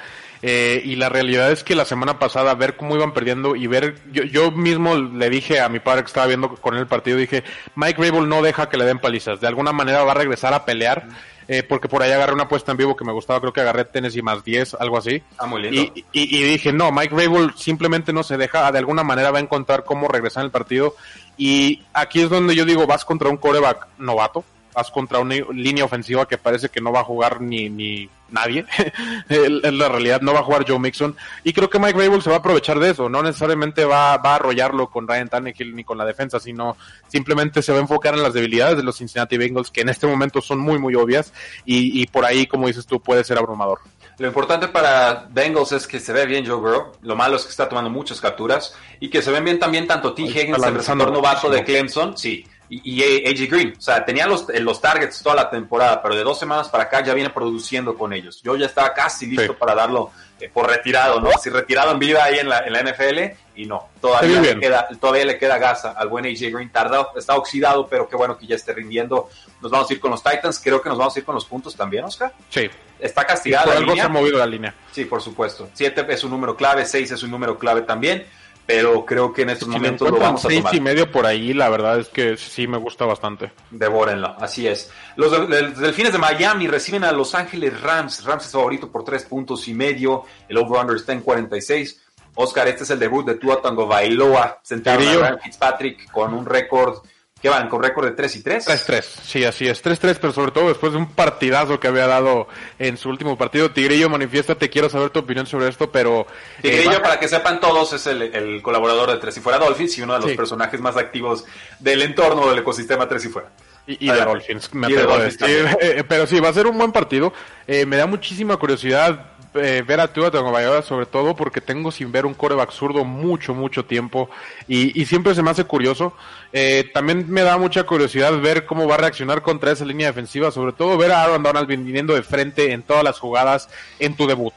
Eh, y la realidad es que la semana pasada ver cómo iban perdiendo y ver, yo, yo mismo le dije a mi padre que estaba viendo con el partido, dije, Mike Vrabel no deja que le den palizas, de alguna manera va a regresar a pelear. Eh, porque por ahí agarré una apuesta en vivo que me gustaba, creo que agarré Tennessee más 10, algo así. Ah, muy lindo. Y, y, dije, no, Mike Vrabel simplemente no se deja, de alguna manera va a encontrar cómo regresar en el partido y aquí es donde yo digo, vas contra un coreback novato, vas contra una línea ofensiva que parece que no va a jugar ni, ni nadie. (laughs) en la realidad no va a jugar Joe Mixon. Y creo que Mike Rabel se va a aprovechar de eso. No necesariamente va, va a arrollarlo con Ryan Tannehill ni con la defensa, sino simplemente se va a enfocar en las debilidades de los Cincinnati Bengals, que en este momento son muy, muy obvias. Y, y por ahí, como dices tú, puede ser abrumador. Lo importante para Bengals es que se ve bien Joe Burrow. Lo malo es que está tomando muchas capturas y que se ven bien también tanto T. Higgins, el receptor novato de Clemson, sí, y, AJ Green. O sea, tenía los, los targets toda la temporada, pero de dos semanas para acá ya viene produciendo con ellos. Yo ya estaba casi listo para darlo eh, por retirado, ¿no? Si retirado en vida ahí en la, en la NFL y no, todavía le, queda, todavía le queda gas al buen AJ Green. Tardado, está oxidado, pero qué bueno que ya esté rindiendo. Nos vamos a ir con los Titans, creo que nos vamos a ir con los puntos también, Oscar. Sí. Está castigada. la algo se ha movido la línea. Sí, por supuesto. Siete es un número clave, seis es un número clave también pero creo que en estos momentos lo vamos a seis y medio por ahí, la verdad es que sí me gusta bastante. Devórenlo, así es. Los, Delfines de Miami reciben a Los Ángeles Rams. Rams es favorito por tres puntos y medio. El over-under está en 46. Oscar, este es el debut de Tua Tango Bailoa. Sentaron a Fitzpatrick con un récord ¿Qué van? ¿Con récord de 3 y 3? 3-3, sí, así es. 3-3, pero sobre todo después de un partidazo que había dado en su último partido. Tigrillo, te quiero saber tu opinión sobre esto, pero... Eh, Tigrillo, para que sepan todos, es el, colaborador de Tres y Fuera Dolphins y uno de los personajes más activos del entorno del ecosistema Tres y Fuera. Y, de Dolphins, me a decir. Eh, (laughs) eh, pero sí, va a ser un buen partido. me da muchísima curiosidad eh, ver a Tua Tagovailoa sobre todo porque tengo sin ver un coreback zurdo mucho, mucho tiempo y, siempre se me hace curioso. Eh, también me da mucha curiosidad ver cómo va a reaccionar contra esa línea defensiva, sobre todo ver a Aaron Donald viniendo de frente en todas las jugadas en tu debut.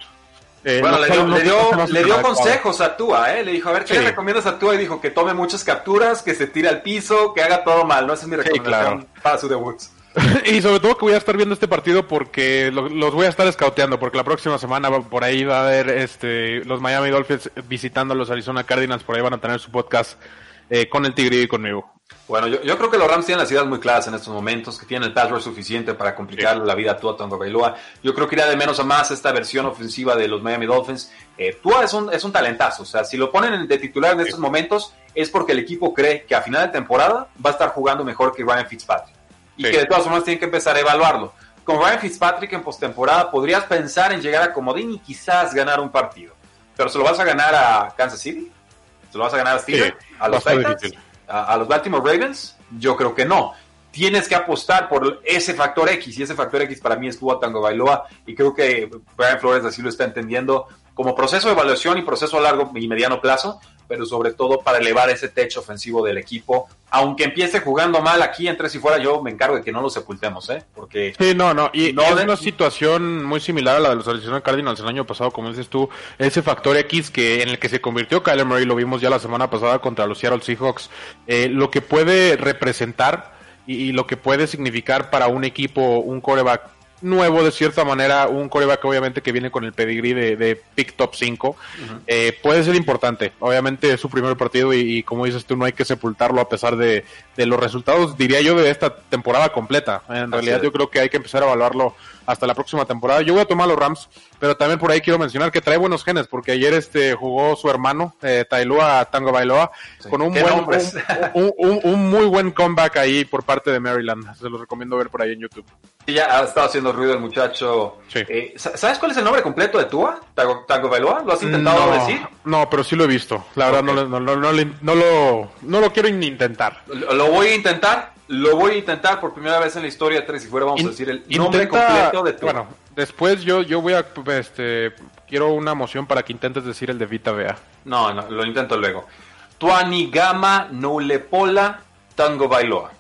Eh, bueno, le dio, le dio, consejos a Tua, ¿eh? Le dijo, a ver, ¿qué le recomiendas a Tua? Y dijo que tome muchas capturas, que se tire al piso, que haga todo mal, ¿no? Esa es mi recomendación para su debut. (laughs) y sobre todo que voy a estar viendo este partido porque los voy a estar escauteando porque la próxima semana por ahí va a haber este los Miami Dolphins visitando a los Arizona Cardinals por ahí van a tener su podcast eh, con el Tigre y conmigo Bueno, yo, yo, creo que los Rams tienen las ideas muy claras en estos momentos, que tienen el pass rush suficiente para complicar la vida a Tua Tango Bailoa. Yo creo que irá de menos a más esta versión ofensiva de los Miami Dolphins. Eh, Tua es un, es un talentazo, o sea, si lo ponen de titular en estos momentos es porque el equipo cree que a final de temporada va a estar jugando mejor que Ryan Fitzpatrick. Y sí. que de todas formas tienen que empezar a evaluarlo. Con Ryan Fitzpatrick en postemporada podrías pensar en llegar a comodín y quizás ganar un partido. Pero se lo vas a ganar a Kansas City, se lo vas a ganar a Steelers, sí, a los Titans, a, a, los Baltimore Ravens, yo creo que no. Tienes que apostar por ese factor X, y ese factor X para mí es Tua Tango Bailoa, y creo que Brian Flores así lo está entendiendo como proceso de evaluación y proceso a largo y mediano plazo, pero sobre todo para elevar ese techo ofensivo del equipo. Aunque empiece jugando mal aquí en tres y fuera, yo me encargo de que no lo sepultemos, ¿eh? Porque. Sí, no, no. Y, no es de... una situación muy similar a la de los Arizona Cardinals el año pasado, como dices tú, ese factor X que en el que se convirtió Kyler Murray, lo vimos ya la semana pasada contra los Seattle Seahawks, eh, lo que puede representar y, y, lo que puede significar para un equipo, un coreback nuevo de cierta manera, un coreback obviamente que viene con el pedigree de, de pick top 5, uh -huh. eh, puede ser importante. Obviamente es su primer partido y, y, como dices tú, no hay que sepultarlo a pesar de, de los resultados, diría yo, de esta temporada completa. En Así realidad es. yo creo que hay que empezar a evaluarlo hasta la próxima temporada. Yo voy a tomar los Rams, pero también por ahí quiero mencionar que trae buenos genes, porque ayer este jugó su hermano, eh, Tailua Tango Bailoa, sí. con un, buen, un, un, un, muy buen comeback ahí por parte de Maryland. Se los recomiendo ver por ahí en YouTube. Sí, ya ha estado haciendo ruido el muchacho. Sí. Eh, ¿Sabes cuál es el nombre completo de Tua? Tango, Tango Bailoa? ¿Lo has intentado no, decir? No, pero sí lo he visto. La verdad okay. no, no, no, no, lo, no lo quiero ni intentar. Lo, lo voy a intentar. Lo voy a intentar por primera vez en la historia Tres y Fuera, vamos In, a decir el intenta, nombre completo de Tua. Bueno, después yo, yo voy a, este, quiero una moción para que intentes decir el de Vita Bea. No, no, lo intento luego. Tuanigama Noulepola Tango Bailoa.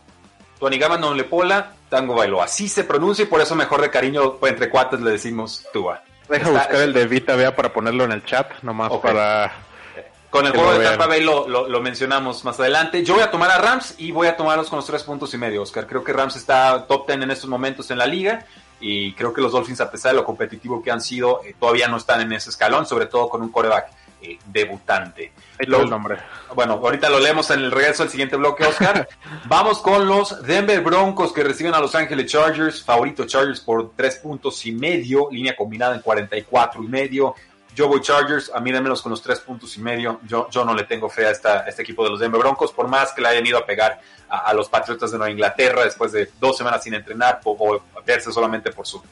Tuanigama Noulepola Tango Bailoa. Así se pronuncia y por eso mejor de cariño entre cuates le decimos Tua. Deja Está, buscar el de Vita Bea para ponerlo en el chat, nomás okay. para con el juego de Tampa Bay lo, lo, lo, mencionamos más adelante. Yo voy a tomar a Rams y voy a tomarlos con los tres puntos y medio, Oscar. Creo que Rams está top ten en estos momentos en la liga y creo que los Dolphins, a pesar de lo competitivo que han sido, eh, todavía no están en ese escalón, sobre todo con un coreback eh, debutante. El nombre. Bueno, ahorita lo leemos en el regreso del siguiente bloque, Oscar. (laughs) Vamos con los Denver Broncos que reciben a Los Ángeles Chargers, favorito Chargers por tres puntos y medio, línea combinada en 44 y medio. Yo voy Chargers, a mí démelos con los tres puntos y medio. Yo, yo no le tengo fe a, esta, a este equipo de los Denver Broncos, por más que le hayan ido a pegar a, a los Patriotas de Nueva Inglaterra después de dos semanas sin entrenar o, o verse solamente por su.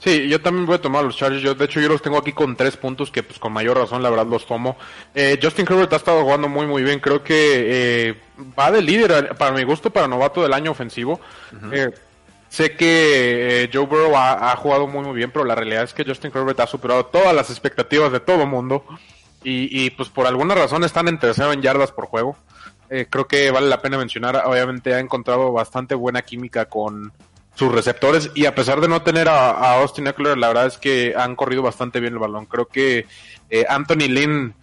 Sí, yo también voy a tomar los Chargers. Yo, de hecho, yo los tengo aquí con tres puntos que, pues, con mayor razón, la verdad, los tomo. Eh, Justin Herbert ha estado jugando muy, muy bien. Creo que eh, va de líder, para mi gusto, para novato del año ofensivo. Uh -huh. eh, Sé que eh, Joe Burrow ha, ha, jugado muy muy bien, pero la realidad es que Justin Herbert ha superado todas las expectativas de todo mundo y, y, pues por alguna razón están en tercero en yardas por juego. Eh, creo que vale la pena mencionar, obviamente ha encontrado bastante buena química con sus receptores y a pesar de no tener a, a Austin Eckler, la verdad es que han corrido bastante bien el balón. Creo que eh, Anthony Lynn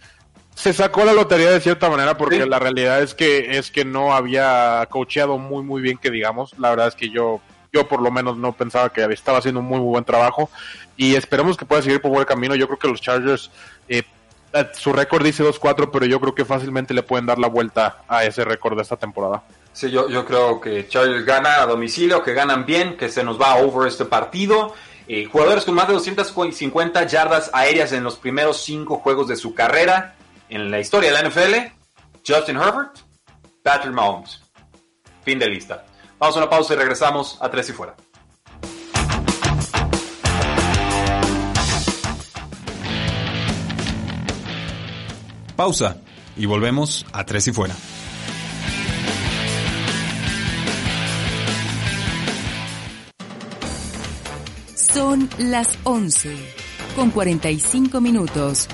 se sacó la lotería de cierta manera porque sí. la realidad es que es que no había coacheado muy muy bien que digamos. La verdad es que yo yo por lo menos no pensaba que estaba haciendo un muy, buen trabajo y esperemos que pueda seguir por buen camino. Yo creo que los Chargers, eh, su récord dice 2-4, pero yo creo que fácilmente le pueden dar la vuelta a ese récord de esta temporada. Sí, yo, yo creo que Chargers gana a domicilio, que ganan bien, que se nos va over este partido. Eh, jugadores con más de 250 yardas aéreas en los primeros cinco juegos de su carrera en la historia de la NFL. Justin Herbert, Patrick Mahomes. Fin de lista. Vamos a una pausa y regresamos a Tres y Fuera. Pausa y volvemos a Tres y Fuera. Son las 11 con 45 minutos.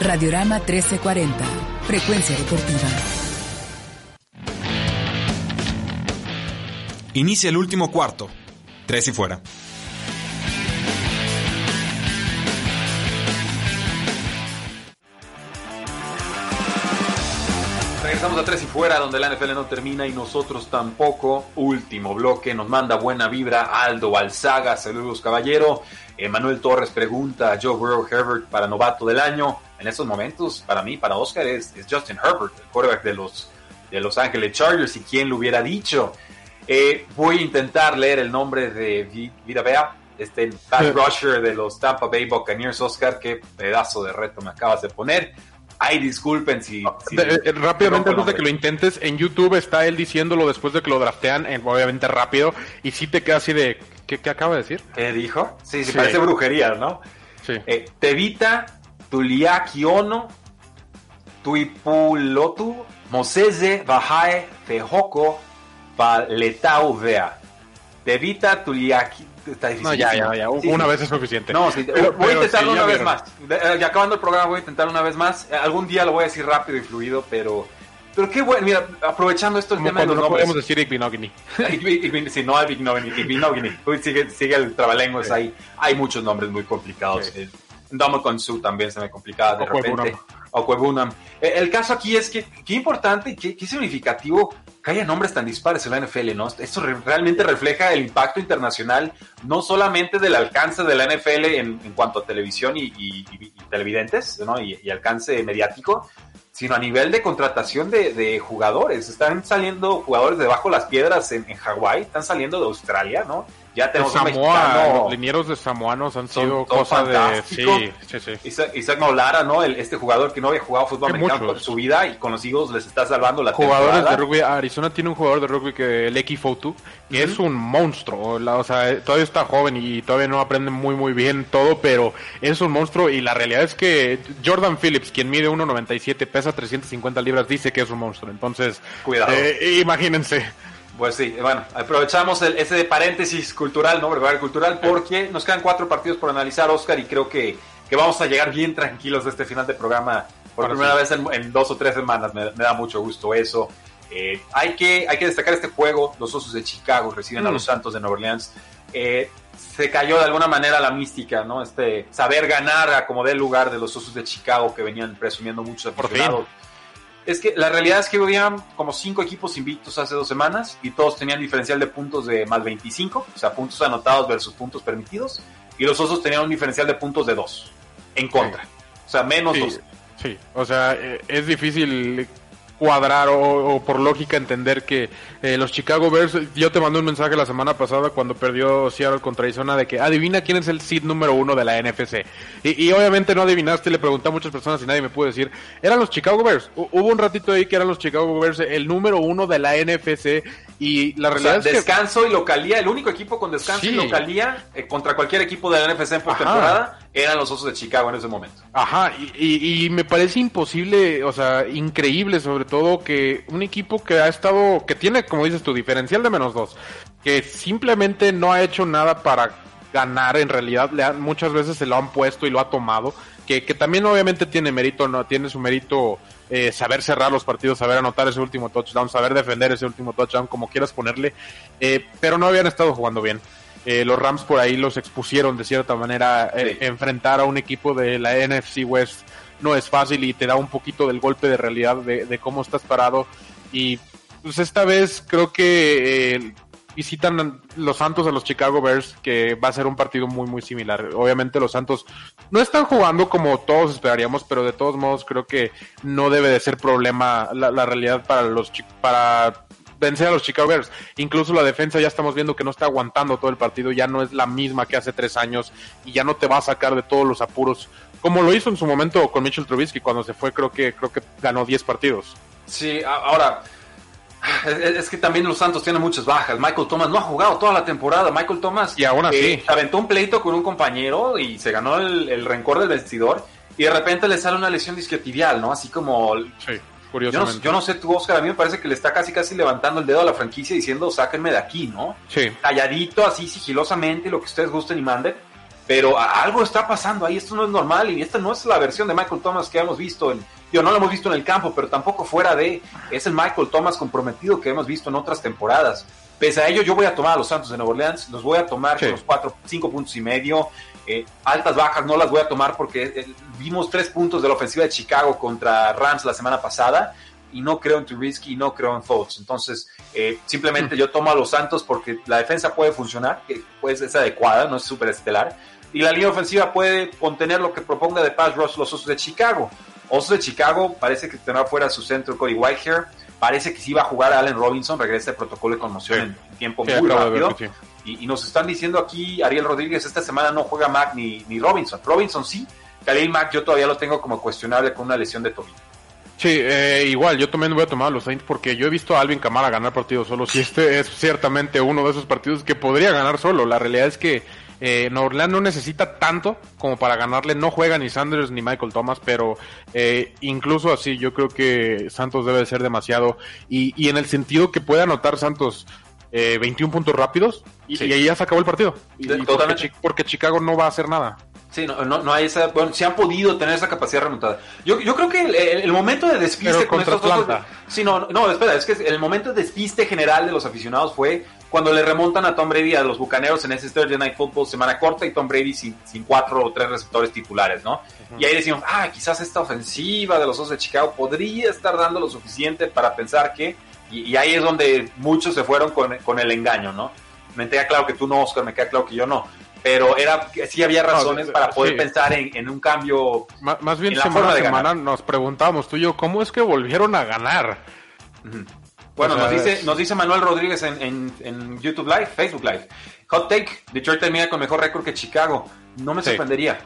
Radiorama 1340, frecuencia deportiva. Inicia el último cuarto. Tres y fuera. Regresamos a Tres y Fuera, donde la NFL no termina y nosotros tampoco. Último bloque, nos manda buena vibra Aldo Alzaga, saludos caballero. Emanuel Torres pregunta a Joe Burrow Herbert para novato del año. en estos momentos, para mí, para Oscar, es, es Justin Herbert, el quarterback de los, de Los Ángeles Chargers, y quién lo hubiera dicho. Eh, voy a intentar leer el nombre de Vita Vea, este pass rusher de los Tampa Bay Buccaneers, Oscar, qué pedazo de reto me acabas de poner. Ay, disculpen si... si de, eh, rápidamente, antes de que lo intentes, en YouTube está él diciéndolo después de que lo draftean, en, obviamente rápido, y sí te queda así de... ¿Qué, qué acaba de decir? ¿Qué dijo? Sí, sí, parece brujería, ¿no? Sí. Eh, Tevita, Tuliaki Ono, Tuipulotu, Mosese, Bajae, Fejoko, Valetau Vea. Tevita, Tuliaki, está difícil. No, ya, ya, ya. Una sí, vez es suficiente. No, sí, pero, voy a intentarlo sí, una vez más. Eh, ya acabando el programa voy a intentar una vez más. Eh, algún día lo voy a decir rápido y fluido, pero... Pero qué bueno, mira, aprovechando esto el tema de los no nombres. podemos decir Igbinogni. si (laughs) no, Igbinogni. Igbinogni. Sigue, sigue el trabalenguas ahí. Hay muchos nombres muy complicados. Ndomo Konsu también se me complicaba de repente. O Cuebunam. El caso aquí es que qué importante y qué, qué significativo que haya nombres tan dispares en la NFL, ¿no? Esto re realmente refleja el impacto internacional, no solamente del alcance de la NFL en, cuanto a televisión y, televidentes, ¿no? Y, alcance mediático, sino a nivel de contratación de, jugadores. Están saliendo jugadores de las piedras en Hawái, están saliendo de Australia, ¿no? Ya tenemos Samoa, un mexicano. Los linieros de samoanos han sido son cosa de. Sí, sí, sí. Isaac, Isaac Maulara, ¿no? El, este jugador que no había jugado fútbol americano por su vida y con los Eagles les está salvando la Jugadores temporada. de rugby. Arizona tiene un jugador de rugby que el Fotu, que uh -huh. es un monstruo. La, o sea, todavía está joven y todavía no aprende muy, muy bien todo, pero es un monstruo. Y la realidad es que Jordan Phillips, quien mide 1,97, pesa 350 libras, dice que es un monstruo. Entonces, Cuidado. Eh, imagínense. Pues sí, bueno, aprovechamos el, ese paréntesis cultural, ¿no? Cultural, porque nos quedan cuatro partidos por analizar, Oscar, y creo que, que vamos a llegar bien tranquilos de este final de programa por Ahora primera sí. vez en, en, dos o tres semanas. Me, me da mucho gusto eso. Eh, hay, que, hay que destacar este juego. Los Osos de Chicago reciben mm. a los Santos de Nueva Orleans. Eh, se cayó de alguna manera la mística, ¿no? Este saber ganar a como dé lugar de los Osos de Chicago que venían presumiendo muchos aficionados es que la realidad es que había como cinco equipos invictos hace dos semanas y todos tenían diferencial de puntos de más 25, o sea, puntos anotados versus puntos permitidos, y los osos tenían un diferencial de puntos de dos, en contra, sí. o sea, menos sí, dos. Sí, o sea, eh, es difícil cuadrar o, o, por lógica entender que eh, los Chicago Bears, yo te mandé un mensaje la semana pasada cuando perdió Seattle contra Arizona de que adivina quién es el seed número uno de la NFC. Y, y, obviamente no adivinaste, le pregunté a muchas personas y nadie me pudo decir, eran los Chicago Bears. Hubo un ratito ahí que eran los Chicago Bears el número uno de la NFC y la realidad o sea, es descanso que... y localía, el único equipo con descanso sí. y localía eh, contra cualquier equipo de la NFC en postemporada eran los Osos de Chicago en ese momento. Ajá, y, y, y, me parece imposible, o sea, increíble sobre todo que un equipo que ha estado, que tiene, como dices tu diferencial de menos dos, que simplemente no ha hecho nada para ganar, en realidad le han, muchas veces se lo han puesto y lo ha tomado, que, que también obviamente tiene mérito, no tiene su mérito eh, saber cerrar los partidos, saber anotar ese último touchdown, saber defender ese último touchdown, como quieras ponerle, eh, pero no habían estado jugando bien. Eh, los Rams por ahí los expusieron de cierta manera. Eh, enfrentar a un equipo de la NFC West no es fácil y te da un poquito del golpe de realidad de, de cómo estás parado. Y pues esta vez creo que eh, visitan los Santos a los Chicago Bears, que va a ser un partido muy, muy similar. Obviamente los Santos no están jugando como todos esperaríamos, pero de todos modos creo que no debe de ser problema la, la realidad para los para vencer a los Chicago Bears. Incluso la defensa ya estamos viendo que no está aguantando todo el partido, ya no es la misma que hace tres años y ya no te va a sacar de todos los apuros, como lo hizo en su momento con Mitchell Trubisky cuando se fue, creo que creo que ganó 10 partidos. Sí, ahora es que también los Santos tienen muchas bajas. Michael Thomas no ha jugado toda la temporada. Michael Thomas y aún así eh, aventó un pleito con un compañero y se ganó el, el rencor del vestidor y de repente le sale una lesión disquiotibial, ¿no? Así como sí. Yo no, yo no, sé tú, Oscar, a mí me parece que le está casi casi levantando el dedo a la franquicia diciendo sáquenme de aquí, ¿no? Sí. Calladito, así sigilosamente, lo que ustedes gusten y manden. Pero algo está pasando ahí, esto no es normal y esta no es la versión de Michael Thomas que hemos visto en, yo no lo hemos visto en el campo, pero tampoco fuera de, es el Michael Thomas comprometido que hemos visto en otras temporadas. Pese a ello, yo voy a tomar a los Santos de Nueva Orleans, los voy a tomar sí. con los cuatro, cinco puntos y medio. Eh, altas, bajas no las voy a tomar porque eh, vimos tres puntos de la ofensiva de Chicago contra Rams la semana pasada, y no creo en Trubisky y no creo en Fultz. Entonces, eh, simplemente yo tomo a los Santos porque la defensa puede funcionar, que pues es adecuada, no es súper estelar, y la línea ofensiva puede contener lo que proponga de pass rush los Osos de Chicago. Osos de Chicago parece que tendrá fuera su centro Cody Whitehair, parece que sí va a jugar Allen Robinson, regresa de protocolo de conmoción en tiempo muy rápido. y, nos están diciendo aquí, Ariel Rodríguez, esta semana no juega Mac ni, ni Robinson. Robinson sí, Khalil Mack yo todavía lo tengo como cuestionable con una lesión de tobillo. Sí, eh, igual, yo también voy a tomar a los Saints porque yo he visto a Alvin Kamara ganar partidos solo. Y este es ciertamente uno de esos partidos que podría ganar solo. La realidad es que eh, no necesita tanto como para ganarle. No juega ni Sanders ni Michael Thomas, pero eh, incluso así yo creo que Santos debe ser demasiado. Y, y en el sentido que puede anotar Santos eh, 21 puntos rápidos y, ahí ya se acabó el partido. Y, porque, porque Chicago no va a hacer nada. Sí, no, no, hay esa. Bueno, si han podido tener esa capacidad remontada. Yo, yo creo que el, momento de despiste con estos dos. Sí, no, no, espera, es que el momento de despiste general de los aficionados fue cuando le remontan a Tom Brady a los bucaneros en ese Thursday Night Football semana corta y Tom Brady sin, sin cuatro o tres receptores titulares, ¿no? Y ahí decimos, ah, quizás esta ofensiva de los Osos de Chicago podría estar dando lo suficiente para pensar que. Y, ahí es donde muchos se fueron con, con el engaño, ¿no? Me queda claro que tú no, Oscar, me queda claro que yo no pero era sí había razones para poder pensar en, un cambio. más bien, en semana semana nos preguntábamos tú y yo, ¿cómo es que volvieron a ganar? Bueno, nos, dice, nos dice Manuel Rodríguez en, en, YouTube Live, Facebook Live. Hot take, Detroit termina con mejor récord que Chicago. No me sorprendería.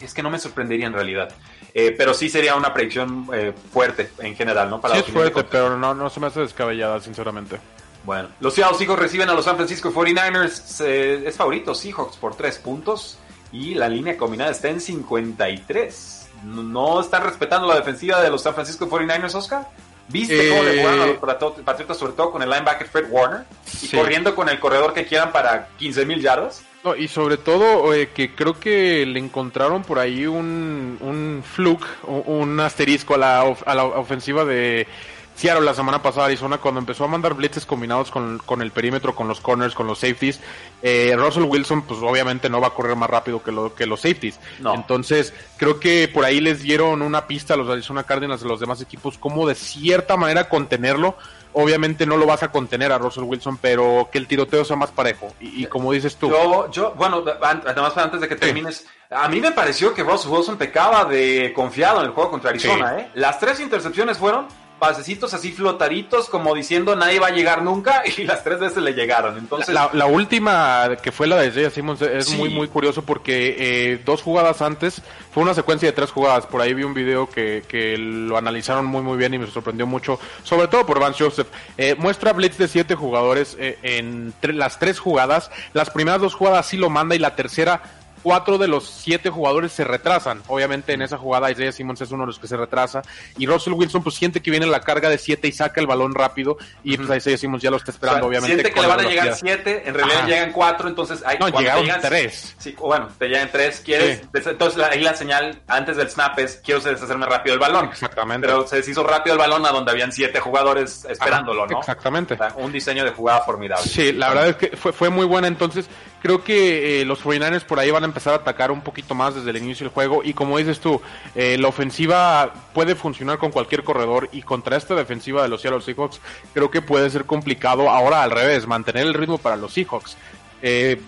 Es que no me sorprendería en realidad. Eh, pero sí sería una predicción eh, fuerte en general, ¿no? Para sí es fuerte, pero no, no se me hace descabellada, sinceramente. Bueno, los Seattle Seahawks reciben a los San Francisco 49ers. es favorito Seahawks por 3 puntos. Y la línea combinada está en 53. ¿No están respetando la defensiva de los San Francisco 49ers, Oscar? ¿Viste cómo le jugaron a los eh, Patriotas, sobre todo con el linebacker Fred Warner? Y corriendo con el corredor que quieran para 15 mil yardas. No, y sobre todo que creo que le encontraron por ahí un, un fluke, un asterisco a la, a la ofensiva de Seattle la semana pasada, Arizona, cuando empezó a mandar blitzes combinados con, el perímetro, con los corners, con los safeties, eh, Russell Wilson, pues obviamente no va a correr más rápido que, lo, que los safeties. Entonces, creo que por ahí les dieron una pista a los Arizona Cardinals de los demás equipos, como de cierta manera contenerlo. Obviamente no lo vas a contener a Russell Wilson, pero que el tiroteo sea más parejo. Y, como dices tú. Yo, yo, bueno, además antes de que termines, a mí me pareció que Russell Wilson pecaba de confiado en el juego contra Arizona. ¿eh? Las tres intercepciones fueron pasecitos así flotaritos, como diciendo nadie va a llegar nunca, (laughs) y las tres veces le llegaron. Entonces, la, última que fue la de Jay Simmons es muy muy curioso porque eh, dos jugadas antes fue una secuencia de tres jugadas. Por ahí vi un video que, que lo analizaron muy muy bien y me sorprendió mucho, sobre todo por Vance Joseph. Eh, muestra blitz de siete jugadores eh, en las tres jugadas. Las primeras dos jugadas sí lo manda y la tercera cuatro de los siete jugadores se retrasan. Obviamente en esa jugada Isaiah Simmons es uno de los que se retrasa. Y Russell Wilson pues siente que viene la carga de siete y saca el balón rápido. Y pues Isaiah Simmons ya lo está esperando, obviamente. Siente que le van a llegar siete, en realidad llegan cuatro, entonces hay No, llegaron tres. Sí, bueno, te llegan tres, quieres. Entonces ahí la señal antes del snap es quiero deshacerme rápido el balón. Exactamente. Pero se deshizo rápido el balón a donde habían siete jugadores esperándolo, ¿no? Exactamente. un diseño de jugada formidable. Sí, la verdad es que fue, fue muy buena entonces creo que eh, los 49ers por ahí van a empezar a atacar un poquito más desde el inicio del juego y como dices tú, eh, la ofensiva puede funcionar con cualquier corredor y contra esta defensiva de los Seattle Seahawks creo que puede ser complicado ahora al revés, mantener el ritmo para los Seahawks. Eh,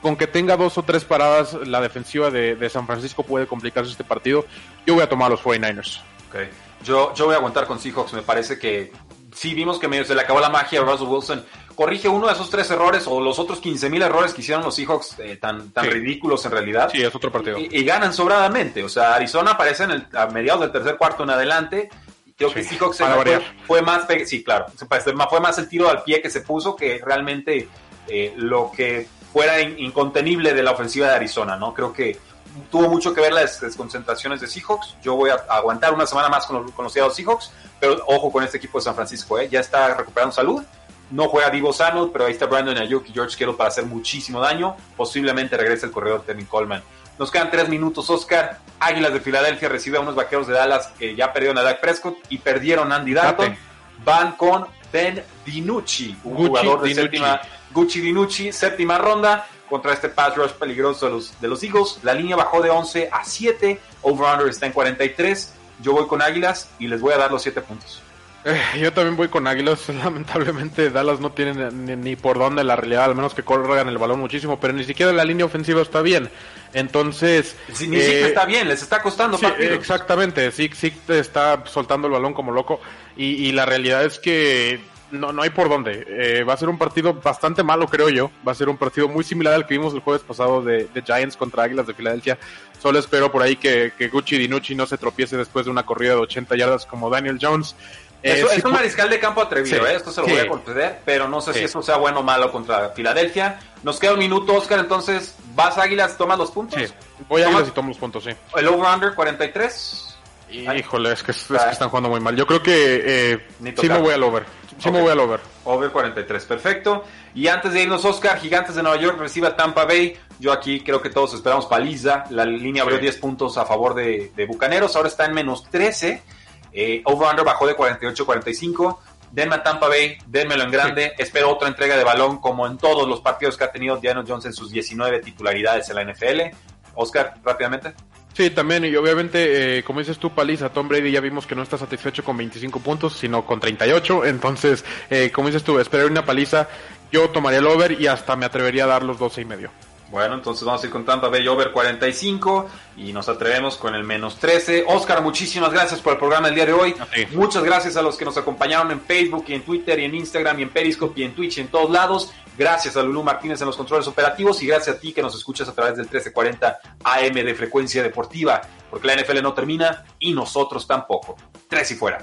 con que tenga dos o tres paradas, la defensiva de, San Francisco puede complicarse este partido. Yo voy a tomar los 49ers. Okay. Yo, yo voy a aguantar con Seahawks. Me parece que sí vimos que medio se le acabó la magia a Russell Wilson corrige uno de esos tres errores o los otros 15.000 errores que hicieron los Seahawks eh, tan, tan ridículos en realidad. Sí, es otro partido. Y, ganan sobradamente. O sea, Arizona aparece en a mediados del tercer cuarto en adelante. Creo que Seahawks fue, más, sí, claro, fue más el tiro al pie que se puso que realmente eh, lo que fuera incontenible de la ofensiva de Arizona, ¿no? Creo que tuvo mucho que ver las desconcentraciones de Seahawks. Yo voy a aguantar una semana más con los, con Seahawks, pero ojo con este equipo de San Francisco, ¿eh? ya está recuperando salud no juega Divo Samuel, pero ahí está Brandon Ayuk y George Kittle para hacer muchísimo daño. Posiblemente regrese el corredor Tevin Coleman. Nos quedan tres minutos, Oscar. Águilas de Filadelfia recibe a unos vaqueros de Dallas que ya perdieron a Dak Prescott y perdieron a Andy Dalton. Van con Ben DiNucci, un jugador de séptima. Gucci DiNucci, séptima ronda contra este pass rush peligroso de los, de los Eagles. La línea bajó de 11 a 7. Over-under está en 43. Yo voy con Águilas y les voy a dar los 7 puntos. Eh, yo también voy con Águilas. (laughs) Lamentablemente Dallas no tiene ni, por dónde la realidad, al menos que corran el balón muchísimo, pero ni siquiera la línea ofensiva está bien. Entonces... Sí, ni siquiera eh, está bien, les está costando. Sí, exactamente, sí, sí te está soltando el balón como loco y, y la realidad es que no, no hay por dónde. Eh, va a ser un partido bastante malo, creo yo. Va a ser un partido muy similar al que vimos el jueves pasado de, Giants contra Águilas de Filadelfia. Solo espero por ahí que, que Gucci Dinucci no se tropiece después de una corrida de 80 yardas como Daniel Jones. Eh, es un mariscal de campo atrevido, ¿eh? esto se lo voy a conceder, pero no sé si eso sea bueno o malo contra Filadelfia. Nos queda un minuto, Oscar, entonces, ¿vas Águilas, tomas los puntos? Sí, voy a Águilas y tomo los puntos, sí. ¿El over-under 43? Híjole, es que, es que, están jugando muy mal. Yo creo que eh, sí me voy al over. Sí me voy al over. Over 43, perfecto. Y antes de irnos, Oscar, Gigantes de Nueva York recibe a Tampa Bay. Yo aquí creo que todos esperamos paliza. La línea abrió 10 puntos a favor de, Bucaneros. Ahora está en menos 13. Eh, over-under bajó de 48 a 45. Denme a Tampa Bay, denmelo en grande. Espero otra entrega de balón como en todos los partidos que ha tenido Diano Jones en sus 19 titularidades en la NFL. Oscar, rápidamente. Sí, también, y obviamente, eh, como dices tú, Paliza, Tom Brady ya vimos que no está satisfecho con 25 puntos, sino con 38, entonces, eh, como dices tú, esperar una paliza, yo tomaría el over y hasta me atrevería a dar los 12 y medio. Bueno, entonces vamos a ir con Tampa Bay over 45 y nos atrevemos con el menos 13. Oscar, muchísimas gracias por el programa el día de hoy. Muchas gracias a los que nos acompañaron en Facebook y en Twitter y en Instagram y en Periscope y en Twitch y en todos lados. Gracias a Lulú Martínez en los controles operativos y gracias a ti que nos escuchas a través del 1340 AM de frecuencia deportiva, porque la NFL no termina y nosotros tampoco. Tres y fuera.